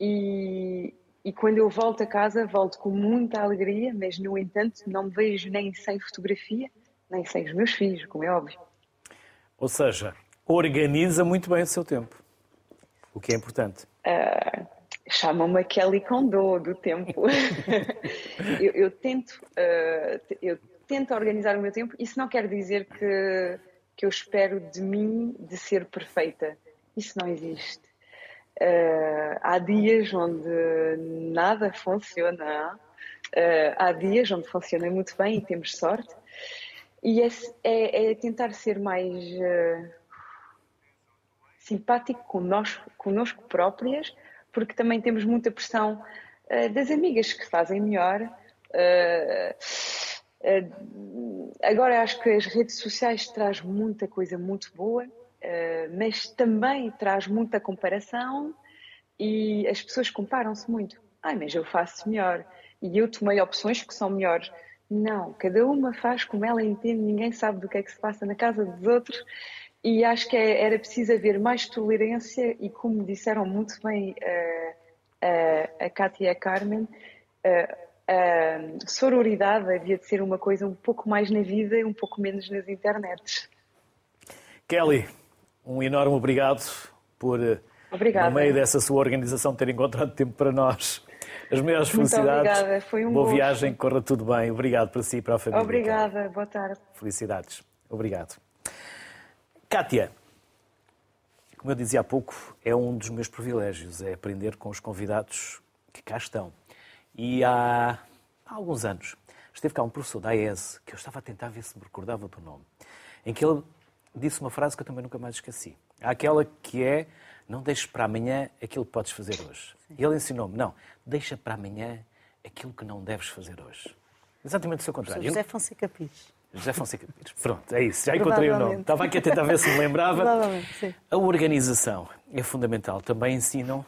E, e quando eu volto a casa, volto com muita alegria, mas no entanto não me vejo nem sem fotografia, nem sem os meus filhos, como é óbvio. Ou seja, organiza muito bem o seu tempo, o que é importante. Uh, chamam-me Kelly Condô do tempo. eu, eu, tento, uh, eu tento organizar o meu tempo. Isso não quer dizer que, que eu espero de mim de ser perfeita. Isso não existe. Uh, há dias onde nada funciona. Uh, há dias onde funciona muito bem e temos sorte. E é, é, é tentar ser mais simpático conosco, conosco próprias porque também temos muita pressão uh, das amigas que fazem melhor. Uh, agora acho que as redes sociais traz muita coisa muito boa, mas também traz muita comparação e as pessoas comparam-se muito. Ai, mas eu faço melhor e eu tomei opções que são melhores. Não, cada uma faz como ela entende, ninguém sabe do que é que se passa na casa dos outros e acho que é, era preciso haver mais tolerância e, como disseram muito bem uh, uh, a Cátia e a Carmen, uh, a sororidade havia de ser uma coisa um pouco mais na vida e um pouco menos nas internets. Kelly, um enorme obrigado por, Obrigada. no meio dessa sua organização, ter encontrado tempo para nós. As maiores felicidades. Obrigada, foi um Boa gosto. viagem, corra tudo bem. Obrigado para si e para a família. Obrigada, boa tarde. Felicidades. Obrigado. Kátia, como eu dizia há pouco, é um dos meus privilégios, é aprender com os convidados que cá estão. E há, há alguns anos esteve cá um professor da AES, que eu estava a tentar ver se me recordava do nome, em que ele disse uma frase que eu também nunca mais esqueci. Há aquela que é não deixes para amanhã aquilo que podes fazer hoje. E ele ensinou-me, não, deixa para amanhã aquilo que não deves fazer hoje. Exatamente o seu contrário. José Fonseca Pires. José Fonseca Pires. Pronto, é isso, já encontrei o nome. Estava aqui a tentar ver se me lembrava. sim. A organização é fundamental. Também ensinam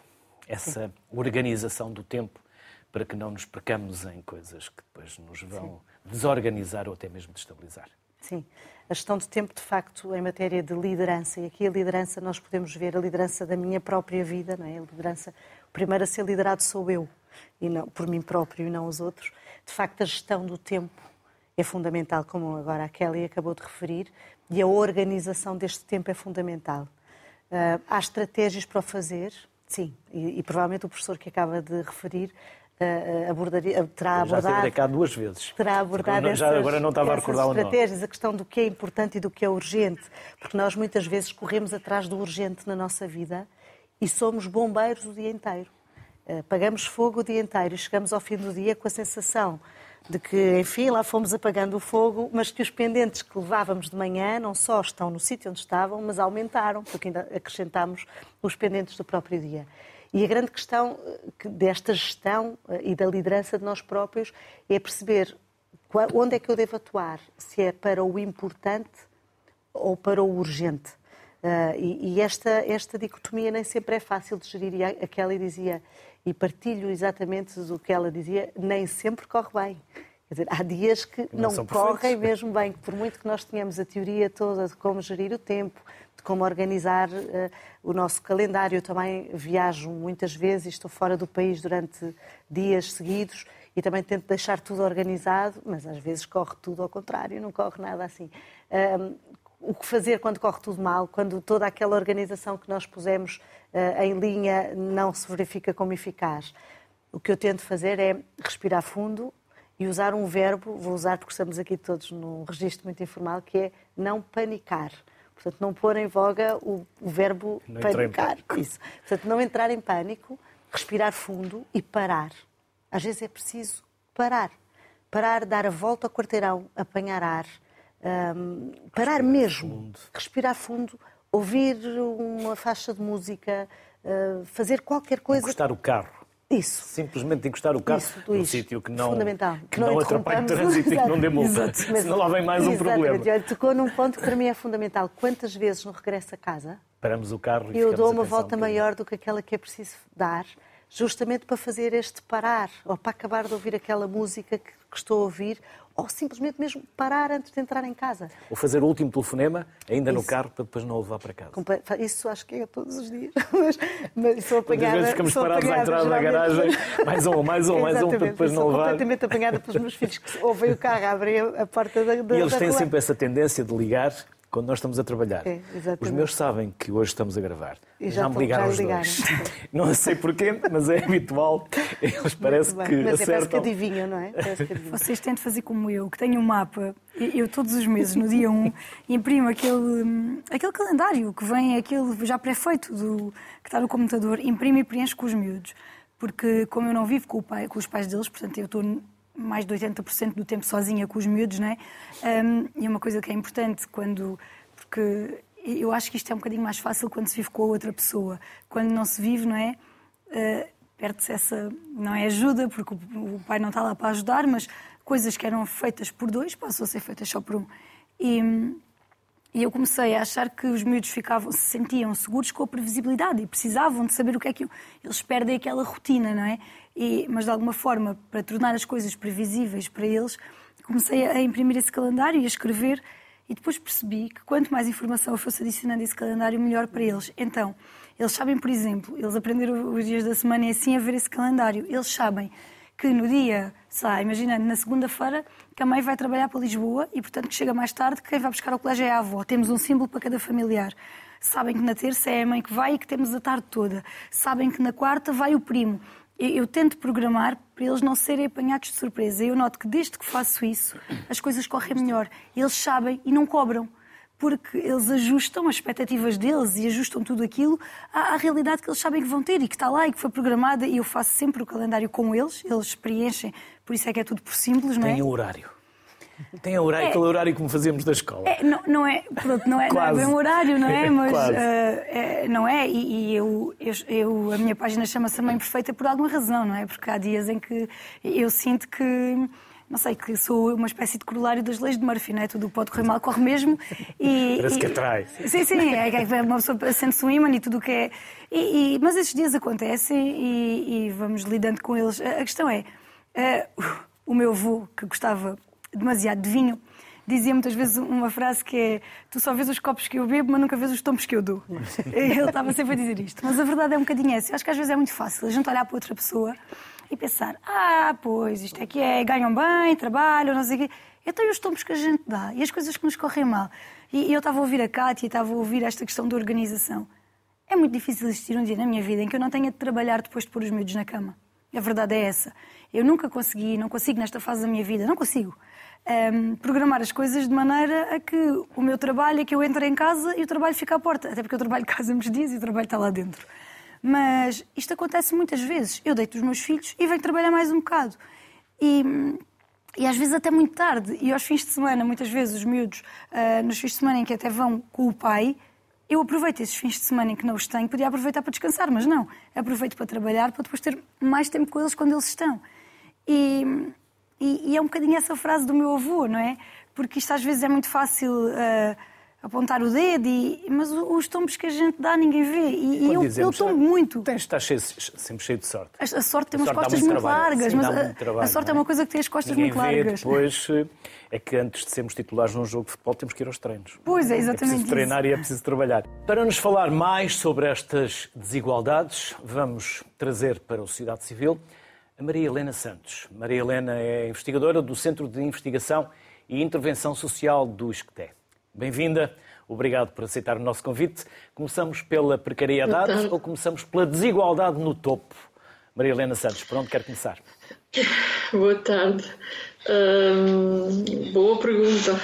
essa organização do tempo para que não nos percamos em coisas que depois nos vão desorganizar ou até mesmo destabilizar. Sim, a gestão de tempo, de facto, em matéria de liderança, e aqui a liderança nós podemos ver a liderança da minha própria vida, não é? A liderança, o primeiro a ser liderado sou eu, e não por mim próprio e não os outros. De facto, a gestão do tempo é fundamental, como agora a Kelly acabou de referir, e a organização deste tempo é fundamental. Uh, há estratégias para o fazer, sim, e, e provavelmente o professor que acaba de referir uh, abordaria, terá Já abordado. esteve cá duas vezes. Terá abordado Já essas, agora não estava a recordar estratégias, a questão do que é importante e do que é urgente, porque nós muitas vezes corremos atrás do urgente na nossa vida e somos bombeiros o dia inteiro. Pagamos fogo o dia inteiro e chegamos ao fim do dia com a sensação de que, enfim, lá fomos apagando o fogo, mas que os pendentes que levávamos de manhã não só estão no sítio onde estavam, mas aumentaram, porque ainda acrescentámos os pendentes do próprio dia. E a grande questão eh, desta gestão eh, e da liderança de nós próprios é perceber onde é que eu devo atuar, se é para o importante ou para o urgente. Uh, e, esta, esta dicotomia nem sempre é fácil de gerir. E a Kelly dizia, e partilho exatamente do que ela dizia, nem sempre corre bem. Quer dizer, há dias que não, não correm mesmo bem, por muito que nós tenhamos a teoria toda de como gerir o tempo, de como organizar uh, o nosso calendário. Eu também viajo muitas vezes e estou fora do país durante dias seguidos e também tento deixar tudo organizado, mas às vezes corre tudo ao contrário, não corre nada assim. Um, o que fazer quando corre tudo mal, quando toda aquela organização que nós pusemos uh, em linha não se verifica como eficaz. O que eu tento fazer é respirar fundo e usar um verbo, vou usar porque estamos aqui todos num registro muito informal, que é não panicar. Portanto, não pôr em voga o, o verbo não panicar. Isso. Portanto, não entrar em pânico, respirar fundo e parar. Às vezes é preciso parar. Parar, dar a volta ao quarteirão, apanhar ar, um, parar mesmo, respirar fundo, ouvir uma faixa de música, uh, fazer qualquer coisa. Encostar o carro. Isso. Simplesmente encostar o carro isso, num sítio que não, Fundamental. que não, não atrapalhe o trânsito e que não dê multa. Senão lá vem mais um problema. Olha, tocou num ponto que para mim é fundamental. Quantas vezes no regresso a casa paramos o carro e eu dou uma volta um maior do que aquela que é preciso dar, justamente para fazer este parar, ou para acabar de ouvir aquela música que, que estou a ouvir, ou simplesmente mesmo parar antes de entrar em casa. Ou fazer o último telefonema ainda Isso. no carro para depois não o levar para casa. Isso acho que é todos os dias. mas, mas sou apanhada. Às vezes ficamos parados à entrada da garagem, mais um, mais um, mais um, para depois não levar. completamente apanhada pelos meus filhos que ouvem o carro, abrem a porta da, da E eles têm sempre essa tendência de ligar quando nós estamos a trabalhar. É, os meus sabem que hoje estamos a gravar. E já, já me ligaram os ligaram. dois. Não sei porquê, mas é habitual. Eles parece Muito que. Mas é, parece que acertam. adivinham, não é? Parece que adivinham. Vocês têm de fazer como eu, que tenho um mapa. Eu todos os meses, no dia 1, imprimo aquele, aquele calendário que vem, aquele já pré-feito do, que está no computador, imprimo e preencho com os miúdos. Porque como eu não vivo com, o pai, com os pais deles, portanto eu estou mais de 80% do tempo sozinha com os miúdos, não é? Um, e é uma coisa que é importante quando... Porque eu acho que isto é um bocadinho mais fácil quando se vive com a outra pessoa. Quando não se vive, não é? Uh, perde-se essa, não é ajuda, porque o pai não está lá para ajudar, mas coisas que eram feitas por dois passam a ser feitas só por um. E, e eu comecei a achar que os miúdos ficavam, se sentiam seguros com a previsibilidade e precisavam de saber o que é que eles perdem aquela rotina, não é? E, mas de alguma forma, para tornar as coisas previsíveis para eles, comecei a imprimir esse calendário e a escrever e depois percebi que quanto mais informação eu fosse adicionando a esse calendário, melhor para eles. Então, eles sabem, por exemplo, eles aprenderam os dias da semana e assim a ver esse calendário. Eles sabem que no dia, sei lá, imaginando, na segunda-feira, que a mãe vai trabalhar para Lisboa e, portanto, que chega mais tarde, que quem vai buscar ao colégio é a avó. Temos um símbolo para cada familiar. Sabem que na terça é a mãe que vai e que temos a tarde toda. Sabem que na quarta vai o primo. Eu, eu tento programar para eles não serem apanhados de surpresa. Eu noto que desde que faço isso, as coisas correm melhor. Eles sabem e não cobram porque eles ajustam as expectativas deles e ajustam tudo aquilo à, à, realidade que eles sabem que vão ter e que está lá e que foi programada. E eu faço sempre o calendário com eles, eles preenchem, por isso é que é tudo por simples, não é? Tem um horário. Tem horário, é, aquele horário como fazemos da escola. É, não, não, é, pronto, não é, não é bem um horário, não é? Mas uh, é, não é, e, e eu, eu, eu, a minha página chama-se Mãe Perfeita por alguma razão, não é? Porque há dias em que eu sinto que não sei, que sou uma espécie de corolário das leis de Murphy, não é? Tudo pode correr mal, corre mesmo. E, Parece e, que atrai. Sim, sim, é, é uma pessoa sente-se um imã e tudo o que é. E, e, mas esses dias acontecem e, vamos lidando com eles. A, questão é, uh, o meu avô, que gostava demasiado de vinho, dizia muitas vezes uma frase que é tu só vês os copos que eu bebo, mas nunca vês os tombos que eu dou. Ele estava sempre a dizer isto. Mas a verdade é um bocadinho essa. Eu acho que às vezes é muito fácil a gente olhar para outra pessoa e pensar, ah, pois, isto aqui é, ganham bem, trabalham, não sei o quê. Então e os tombos que a gente dá? E as coisas que nos correm mal? E eu estava a ouvir a Cátia, estava a ouvir esta questão da organização. É muito difícil existir um dia na minha vida em que eu não tenha de trabalhar depois de pôr os miúdos na cama. A verdade é essa. Eu nunca consegui, não consigo nesta fase da minha vida, não consigo, um, ehm, programar as coisas de maneira a que o meu trabalho é que eu entre em casa e o trabalho fica à porta. Até porque eu trabalho casa nos dias e o trabalho está lá dentro. Mas isto acontece muitas vezes. Eu deito os meus filhos e venho trabalhar mais um bocado. E, e às vezes até muito tarde. E aos fins de semana, muitas vezes, os miúdos, uh, nos fins de semana em que até vão com o pai, eu aproveito esses fins de semana em que não os tenho, podia aproveitar para descansar, mas não. Aproveito para trabalhar, para depois ter mais tempo com eles quando eles estão. E, e, e é um bocadinho essa frase do meu avô, não é? Porque isto às vezes é muito fácil. Uh, apontar o dedo, e, mas os tombos que a gente dá ninguém vê. E, e eu, eu tombo muito. Tens de estar cheio, sempre cheio de sorte. A, a sorte tem a umas costas muito, muito largas, Sim, mas a, trabalho, a, sorte é? é? uma coisa que tem as costas ninguém muito vê, largas. Depois é que antes de sermos titulares num jogo de futebol temos que ir aos treinos. Pois é, exatamente. É preciso treinar isso. e é preciso trabalhar. Para nos falar mais sobre estas desigualdades, vamos trazer para o Sociedade Civil a Maria Helena Santos. Maria Helena é investigadora do Centro de Investigação e Intervenção Social do ISCTE. Bem-vinda. Obrigado por aceitar o nosso convite. Começamos pela precariedade ou começamos pela desigualdade no topo? Maria Helena Santos, por onde quer começar? Boa tarde. Hum, boa pergunta.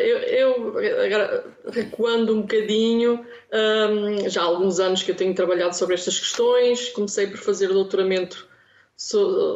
eu, eu, agora, recuando um bocadinho, um, já há alguns anos que eu tenho trabalhado sobre estas questões, comecei por fazer doutoramento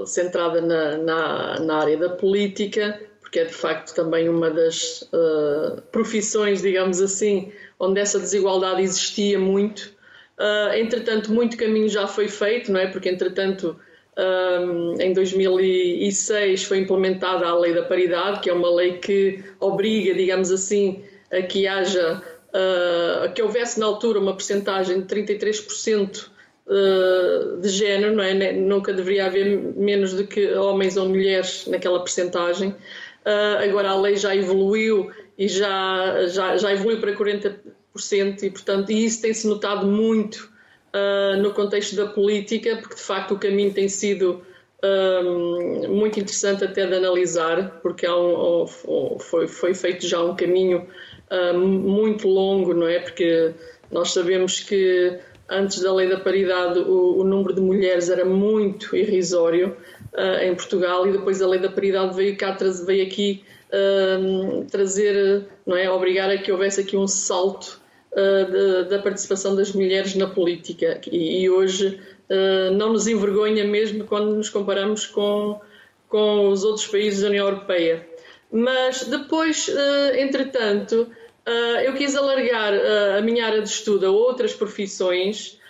centrada na, na, na área da política porque é de facto também uma das uh, profissões, digamos assim, onde essa desigualdade existia muito. Uh, entretanto, muito caminho já foi feito, não é? Porque, entretanto, um, em 2006 foi implementada a Lei da Paridade, que é uma lei que obriga, digamos assim, a que haja, uh, a que houvesse na altura uma percentagem de 33% de género, não é? Nunca deveria haver menos do que homens ou mulheres naquela percentagem. Uh, agora a lei já evoluiu e já, já, já evoluiu para 40% e, portanto, e isso tem-se notado muito uh, no contexto da política, porque de facto o caminho tem sido um, muito interessante até de analisar, porque um, um, foi, foi feito já um caminho muito longo, não é? Porque nós sabemos que antes da lei da paridade o, o número de mulheres era muito irrisório uh, em Portugal e depois a lei da paridade veio, cá, veio aqui uh, trazer, não é, obrigar a que houvesse aqui um salto uh, da participação das mulheres na política e, e hoje não nos envergonha mesmo quando nos comparamos com, com os outros países da União Europeia. Mas depois, entretanto, eu quis alargar a minha área de estudo a outras profissões,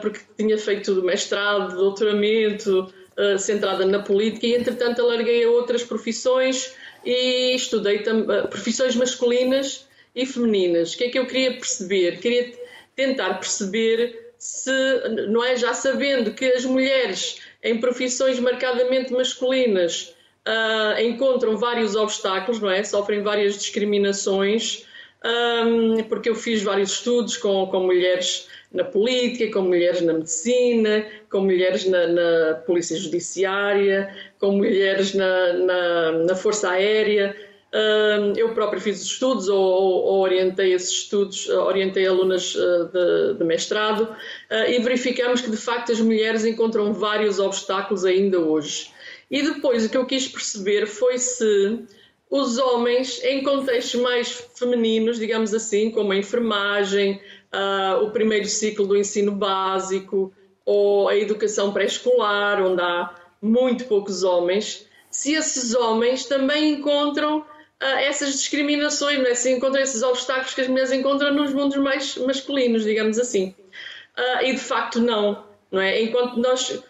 porque tinha feito mestrado, doutoramento, uh, centrada na política e, entretanto, alarguei a outras profissões e estudei uh, profissões masculinas e femininas. O que é que eu queria perceber? Queria tentar perceber se, não é, já sabendo que as mulheres em profissões marcadamente masculinas uh, encontram vários obstáculos, não é? Sofrem várias discriminações, um, porque eu fiz vários estudos com, com mulheres na política, com mulheres na medicina, com mulheres na, na polícia judiciária, com mulheres na, na, na força aérea. eu próprio fiz estudos ou, ou, orientei esses estudos, orientei alunas uh, de, de, mestrado uh, e verificamos que de facto as mulheres encontram vários obstáculos ainda hoje. E depois o que eu quis perceber foi se os homens, em contextos mais femininos, digamos assim, como a enfermagem, uh, o primeiro ciclo do ensino básico ou a educação pré-escolar, onde há muito poucos homens, se esses homens também encontram uh, essas discriminações, não é? se encontram esses obstáculos que as mulheres encontram nos mundos mais masculinos, digamos assim. Uh, e de facto não, não é? Enquanto nós,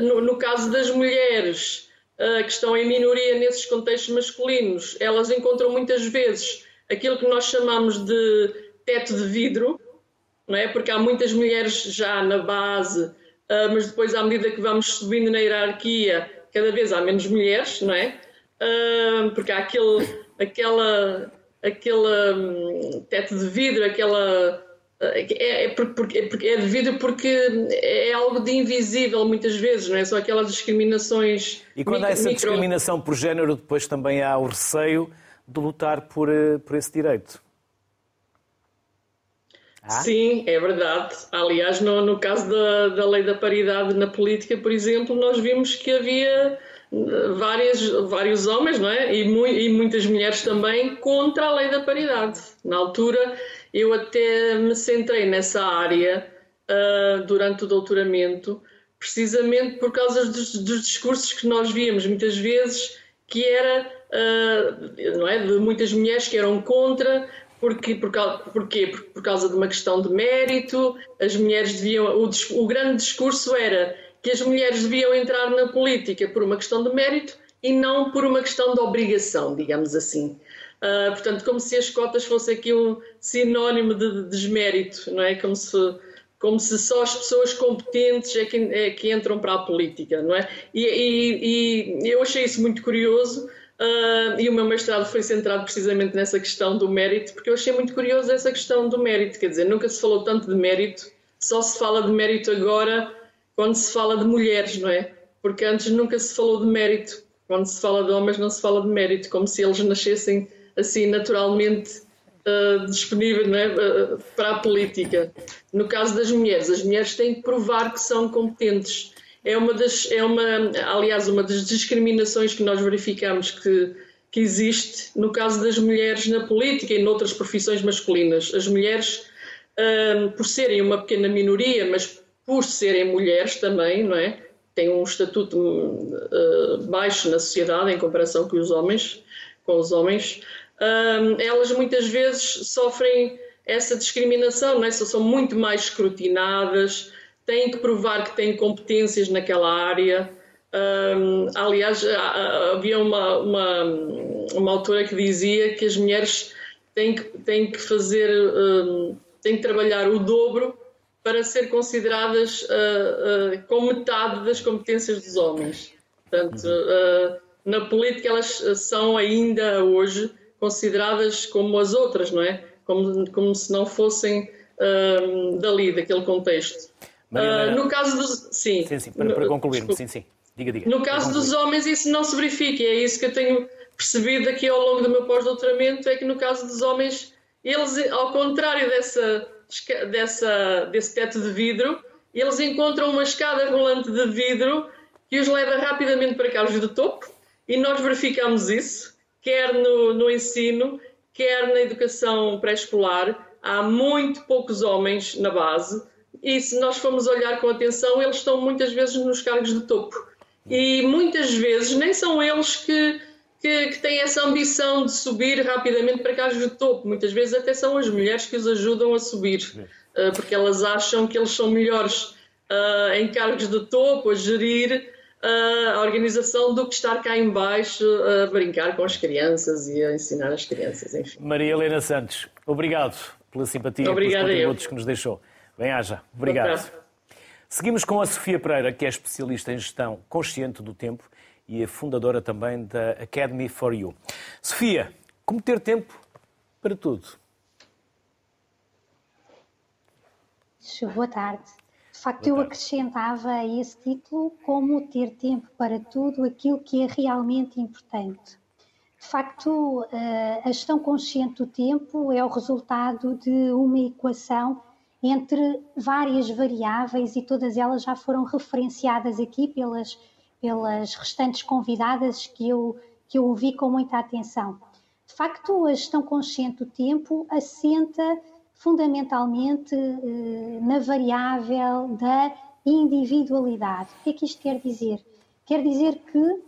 no, no, caso das mulheres que estão em minoria nesses contextos masculinos, elas encontram muitas vezes aquilo que nós chamamos de teto de vidro, não é? Porque há muitas mulheres já na base, mas depois, à medida que vamos subindo na hierarquia, cada vez há menos mulheres, não é? Uh, porque há aquele, aquela, aquele um, teto de vidro, aquela. Uh, é, é, porque, é, é de vidro porque é algo de invisível muitas vezes, não é? São aquelas discriminações. E quando micro, há essa micro... discriminação por género, depois também há o receio de lutar por, eh, por esse direito. Ah? Sim, é verdade. Aliás, no, no caso da, da lei da paridade na política, por exemplo, nós vimos que havia eh, várias, vários homens não é? e, mu e muitas mulheres também contra a lei da paridade. Na altura, eu até me centrei nessa área uh, durante o doutoramento, precisamente por causa dos, dos, discursos que nós víamos muitas vezes, que era uh, não é, de muitas mulheres que eram contra porque, por, porquê? Por, por causa de uma questão de mérito, as mulheres deviam. O, o grande discurso era que as mulheres deviam entrar na política por uma questão de mérito e não por uma questão de obrigação, digamos assim. Uh, portanto, como se as cotas fossem aqui um sinónimo de, de desmérito, não é? Como se, como se só as pessoas competentes é que, é que entram para a política, não é? E, e, e eu achei isso muito curioso, Uh, e o meu mestrado foi centrado precisamente nessa questão do mérito, porque eu achei muito curioso essa questão do mérito. Quer dizer, nunca se falou tanto de mérito, só se fala de mérito agora quando se fala de mulheres, não é? Porque antes nunca se falou de mérito. Quando se fala de homens, não se fala de mérito, como se eles nascessem assim naturalmente uh, disponíveis é? uh, para a política. No caso das mulheres, as mulheres têm que provar que são competentes é uma das, é uma, aliás, uma das discriminações que nós verificamos que, que existe no caso das mulheres na política e noutras profissões masculinas. As mulheres, um, por serem uma pequena minoria, mas por serem mulheres também, não é? Têm um estatuto uh, baixo na sociedade em comparação com os homens, com os homens. Um, elas muitas vezes sofrem essa discriminação, não é? São muito mais escrutinadas, têm que provar que têm competências naquela área. Um, aliás, havia uma, uma, uma autora que dizia que as mulheres têm que, têm que fazer, um, têm que trabalhar o dobro para ser consideradas uh, uh, com metade das competências dos homens. Portanto, uh, na política elas são ainda hoje consideradas como as outras, não é? Como, como se não fossem dali, daquele contexto. Uh, no caso dos. Sim, sim, sim para, para concluir, sim, sim. Diga, diga. No caso dos homens, isso não se verifica. É isso que eu tenho percebido aqui ao longo do meu pós-doutoramento: é que no caso dos homens, eles, ao contrário dessa, dessa, desse teto de vidro, eles encontram uma escada rolante de vidro que os leva rapidamente para cargos de topo, e nós verificamos isso, quer no, no ensino, quer na educação pré-escolar. Há muito poucos homens na base e se nós formos olhar com atenção, eles estão muitas vezes nos cargos de topo. E muitas vezes nem são eles que, que, que têm essa ambição de subir rapidamente para cargos de topo. Muitas vezes até são as mulheres que os ajudam a subir, uh, porque elas acham que eles são melhores uh, em cargos de topo, a gerir uh, a organização, do que estar cá embaixo a brincar com as crianças e a ensinar as crianças. Enfim. Maria Helena Santos, obrigado pela simpatia e pelos contributos que nos deixou. Bem-haja. Obrigado. Seguimos com a Sofia Pereira, que é especialista em gestão consciente do tempo e é fundadora também da Academy for You. Sofia, como ter tempo para tudo? Boa tarde. De facto, eu acrescentava a esse título como ter tempo para tudo aquilo que é realmente importante. De facto, eh, a gestão consciente do tempo é o resultado de uma equação entre várias variáveis e todas elas já foram referenciadas aqui pelas, pelas restantes convidadas que eu, que eu ouvi com muita atenção. De facto, a gestão consciente do tempo assenta fundamentalmente eh, na variável da individualidade. O que é que isto quer dizer? Quer dizer que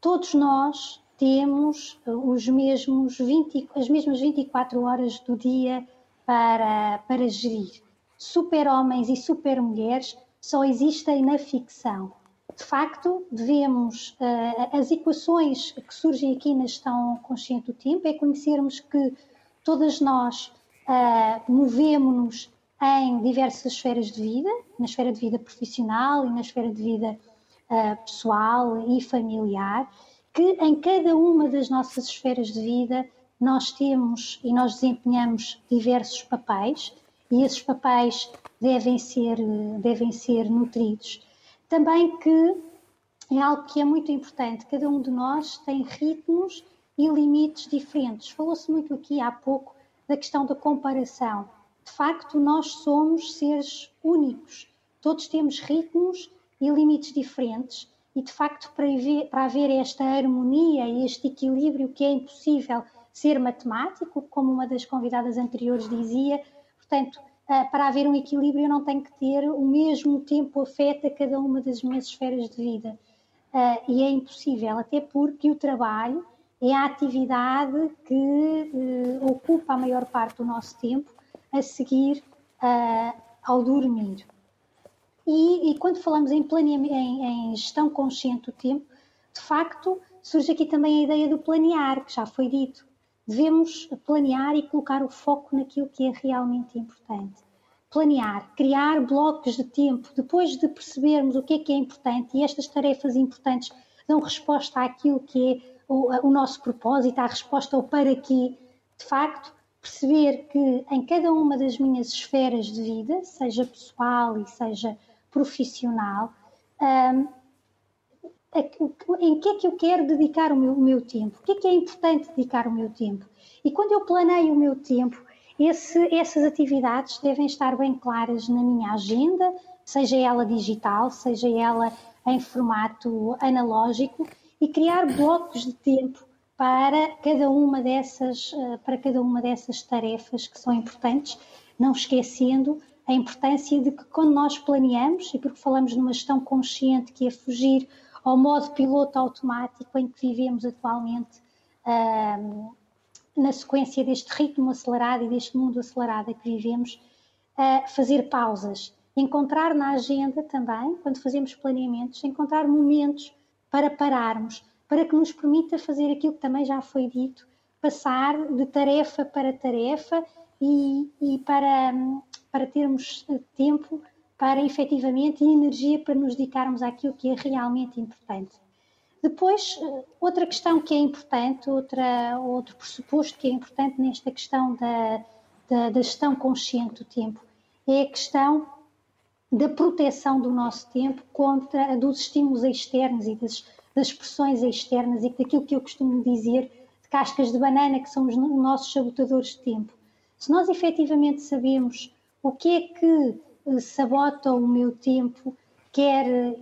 todos nós temos os mesmos 20, as mesmas 24 horas do dia para, para gerir. Super-homens e super-mulheres só existem na ficção. De facto, devemos, uh, as equações que surgem aqui na gestão consciente do tempo é conhecermos que todas nós uh, movemos-nos em diversas esferas de vida, na esfera de vida profissional e na esfera de vida uh, pessoal e familiar, que em cada uma das nossas esferas de vida nós temos e nós desempenhamos diversos papéis e esses papéis devem ser, devem ser nutridos. Também que é algo que é muito importante, cada um de nós tem ritmos e limites diferentes. Falou-se muito aqui há pouco da questão da comparação de facto, nós somos seres únicos. Todos temos ritmos e limites diferentes, e de facto, para haver, para haver esta harmonia e este equilíbrio que é impossível ser matemático, como uma das convidadas anteriores dizia, portanto, ah, para haver um equilíbrio, eu não tenho que ter o mesmo tempo afeta cada uma das minhas esferas de vida. Ah, e é impossível, até porque o trabalho é a atividade que eh, ocupa a maior parte do nosso tempo a seguir ao dormir. E, e, quando falamos em, em, em gestão consciente do tempo, de facto, surge aqui também a ideia do planear, que já foi dito. Devemos planear e colocar o foco naquilo que é realmente importante. Planear, criar blocos de tempo, depois de percebermos o que é que é importante e estas tarefas importantes dão resposta àquilo que é o, o nosso propósito, à resposta ao para quê, de facto, perceber que em cada uma das minhas esferas de vida, seja pessoal e seja profissional, um, em que é que eu quero dedicar o meu, o meu, tempo? O que é que é importante dedicar o meu tempo? E quando eu planeio o meu tempo, esse, essas atividades devem estar bem claras na minha agenda, seja ela digital, seja ela em formato analógico, e criar blocos de tempo para cada uma dessas, eh, para cada uma dessas tarefas que são importantes, não esquecendo a importância de que quando nós planeamos, e porque falamos numa gestão consciente que é fugir ao modo piloto automático em que vivemos atualmente, na sequência deste ritmo acelerado e deste mundo acelerado em que vivemos, fazer pausas, encontrar na agenda também, quando fazemos planeamentos, encontrar momentos para pararmos, para que nos permita fazer aquilo que também já foi dito, passar de tarefa para tarefa e, e para, para termos tempo para efetivamente energia para nos dedicarmos àquilo que é realmente importante. Depois, outra questão que é importante, outra, outro pressuposto que é importante nesta questão da, da, da gestão consciente do tempo, é a questão da proteção do nosso tempo contra dos estímulos externos e das das pressões externas e daquilo que eu costumo dizer de cascas de banana, que são os nossos sabotadores de tempo. Se nós efetivamente sabemos o que é que eh, sabota o meu tempo, quer,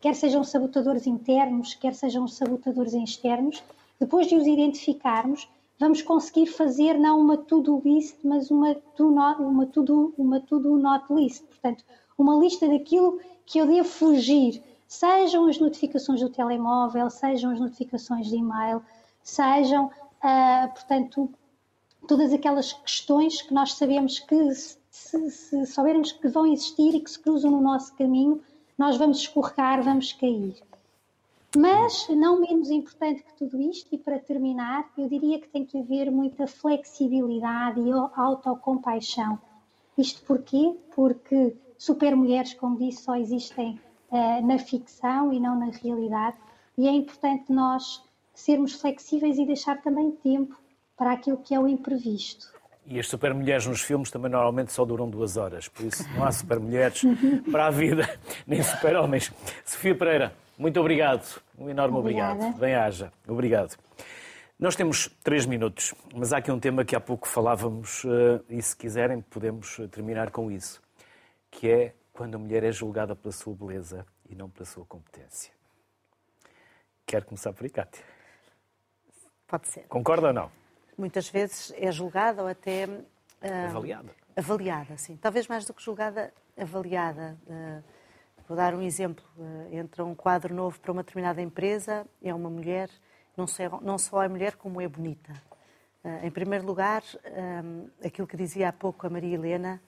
quer sejam sabotadores internos, quer sejam sabotadores externos, depois de os identificarmos, vamos conseguir fazer não uma to-do list, mas uma to-not uma to uma to not list. Portanto, uma lista daquilo que eu devo fugir, sejam as notificações do telemóvel, sejam as notificações de e-mail, sejam, uh, portanto, todas aquelas questões que nós sabemos que, se, se, soubermos que vão existir e que se cruzam no nosso caminho, nós vamos escorregar, vamos cair. Mas, não menos importante que tudo isto, e para terminar, eu diria que tem que haver muita flexibilidade e autocompaixão. Isto porquê? Porque supermulheres, como disse, só existem eh, na ficção e não na realidade. E é importante nós sermos flexíveis e deixar também tempo para aquilo que é o imprevisto. E as supermulheres nos filmes também normalmente só duram duas horas, por isso não há supermulheres para a vida, nem super-homens. Sofia Pereira, muito obrigado, um enorme Obrigada. obrigado. Bem-haja, obrigado. Nós temos três minutos, mas há aqui um tema que há pouco falávamos eh, e se quiserem podemos terminar com isso, que é quando a mulher é julgada pela sua beleza e não pela sua competência. Quero começar por aí, Cátia. Pode ser. Concorda ou não? Muitas vezes é julgada ou até. Uh, avaliada. Avaliada, sim. Talvez mais do que julgada, avaliada. Uh, Vou dar um exemplo. Eh, entra um quadro novo para uma determinada empresa, é uma mulher, não só, não só é mulher, como é bonita. Em primeiro lugar, eh, aquilo que dizia há pouco a Maria Helena,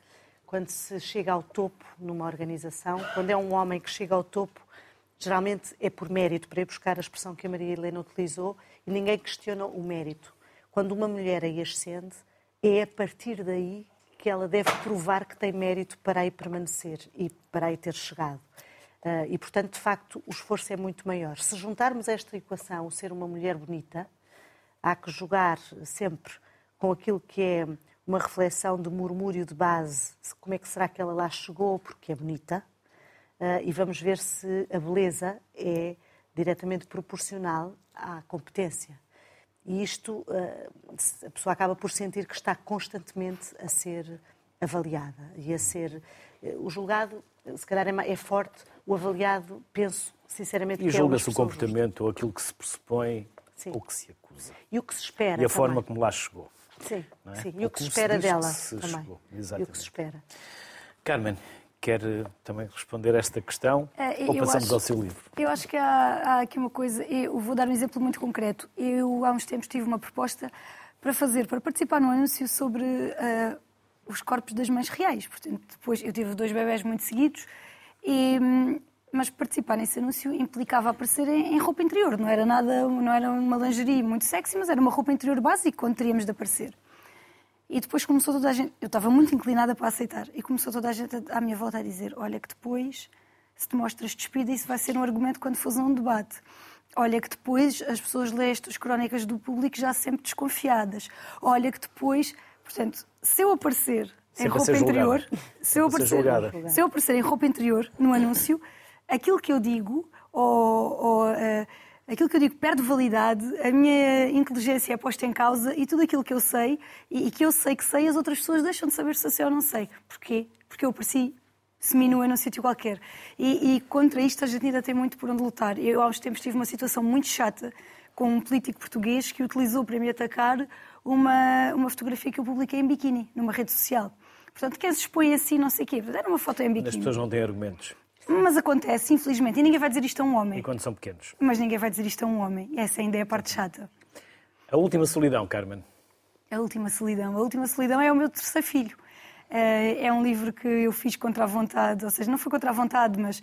quando se chega ao topo numa organização, quando é um homem que chega ao topo, geralmente é por mérito, para ir buscar a expressão que a Maria Helena utilizou, e ninguém questiona o mérito. Quando uma mulher aí ascende, é a partir daí que ela deve provar que tem mérito para aí permanecer e para aí ter chegado. Uh, e, portanto, de facto, o esforço é muito maior. Se juntarmos esta equação ser uma mulher bonita, há que jogar sempre com aquilo que é uma reflexão de murmúrio de base, como é que será que ela lá chegou, porque é bonita, uh, e vamos ver se a beleza é diretamente proporcional à competência. E isto, uh, a pessoa acaba por sentir que está constantemente a ser avaliada e a ser. Uh, o julgado, se calhar, é, é forte, o avaliado, penso sinceramente e é julga-se o comportamento ou aquilo que se pressupõe Sim. ou que se acusa. E o que se espera. E a também. forma como lá chegou. Sim, é? sim. E o que se espera que dela se também. chegou. E o Exatamente. que se espera. Carmen, quer eh, também responder a esta questão? Eh, ou passamos acho- ao seu livro? Eu acho que há, há aqui uma coisa, eu vou dar um exemplo muito concreto. Eu, há uns tempos, tive uma proposta para fazer, para participar num anúncio sobre ah, os corpos das mães reais. Portanto, depois eu tive dois bebés muito seguidos, e, mas participar nesse anúncio implicava aparecer em, em roupa interior. Não era nada, não era uma lingerie muito sexy, mas era uma roupa interior básica onde teríamos de aparecer. E depois começou toda a gente, eu estava muito inclinada para aceitar, e começou toda a gente à minha volta a dizer: Olha, que depois, se te mostras despida, isso vai ser um argumento quando fores a um debate. Olha, que depois as pessoas lêem estas crónicas do público já sempre desconfiadas. Olha, que depois, portanto, se eu aparecer em roupa interior, se eu, aparecer, se eu aparecer em roupa interior no anúncio, aquilo que eu digo, ou, ou, eh, aquilo que eu digo perde validade, a minha inteligência é posta em causa e tudo aquilo que eu sei e, e que eu sei que sei, as outras pessoas deixam de saber se eu sei ou não sei. Porquê? Porque eu apareci seminua num sítio qualquer. E, e contra isto a gente ainda tem muito por onde lutar. Eu há uns tempos tive uma situação muito chata com um político português que utilizou para me atacar uma, uma fotografia que eu publiquei em biquíni, numa rede social. Portanto, quem se expõe assim, não sei o quê. Era uma foto em As biquíni. pessoas não têm argumentos. Mas acontece, infelizmente, e ninguém vai dizer isto a um homem. E quando são pequenos. Mas ninguém vai dizer isto a um homem. Essa ainda é a parte chata. A última solidão, Carmen. A Última Solidão. A Última Solidão é o meu terceiro filho. Eh, É um livro que eu fiz contra a vontade, ou seja, não foi contra a vontade, mas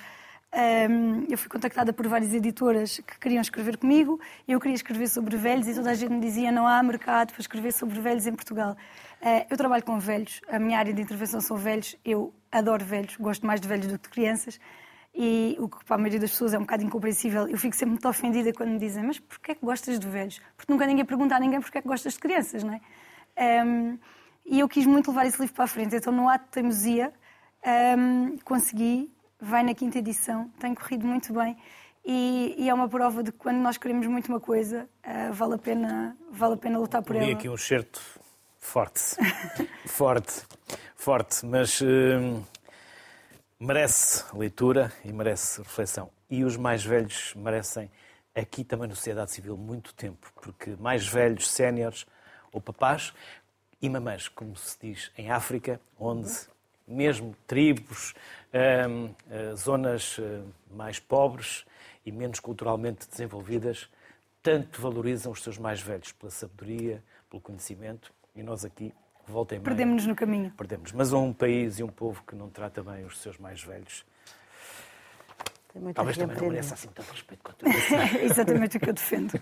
ehm, eu fui contactada por várias editoras que queriam escrever comigo. Eu queria escrever sobre velhos e toda a gente me dizia não há mercado para escrever sobre velhos em Portugal. Eh, Eu trabalho com velhos, a minha área de intervenção são velhos, eu adoro velhos, gosto mais de velhos do que de crianças. E o que para a maioria das pessoas é um bocado incompreensível. Eu fico sempre muito ofendida quando me dizem mas porquê é que gostas de velhos? Porque nunca ninguém pergunta a ninguém porquê é que gostas de crianças, não é? Ehm, e eu quis muito levar esse livro para a frente. Então, no ato de teimosia, ehm, consegui, vai na quinta edição, tem corrido muito bem. E, e é uma prova de que quando nós queremos muito uma coisa, eh, vale, a pena, vale a pena lutar por ela. aqui um certo forte. forte. Forte. Mas hum, merece leitura e merece reflexão. E os mais velhos merecem, aqui também na sociedade civil, muito tempo. Porque mais velhos, séniores ou papás e mamães, como se diz em África, onde mesmo tribos, eh, zonas eh, mais pobres e menos culturalmente desenvolvidas, tanto valorizam os seus mais velhos pela sabedoria, pelo conhecimento, e nós aqui, volta meia, Perdemos-nos no caminho. perdemos. Mas um país e um povo que não trata bem os seus mais velhos, talvez também não mereça assim tanto respeito quanto eu. Exatamente o que eu defendo.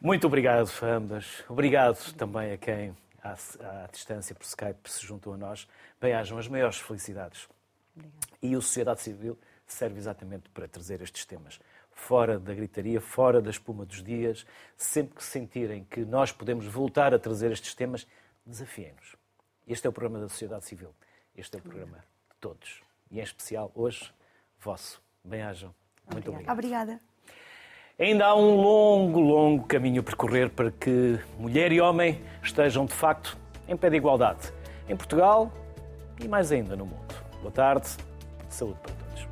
Muito obrigado a ambas. Obrigado também a quem, à, à distância, por Skype, se juntou a nós. Bem-ajam as maiores felicidades. E o Sociedade Civil serve exatamente para trazer estes temas. Fora da gritaria, fora da espuma dos dias, sempre que sentirem que nós podemos voltar a trazer estes temas, desafiem-nos. Este é o programa da Sociedade Civil. Este é o programa de todos. E em especial, hoje, vosso. Bem-ajam. Muito obrigado. Obrigada. Ainda há um longo, longo caminho a percorrer para que mulher e homem estejam, de facto, em pé de igualdade. Em Portugal e mais ainda no mundo. Boa tarde. Saúde para todos.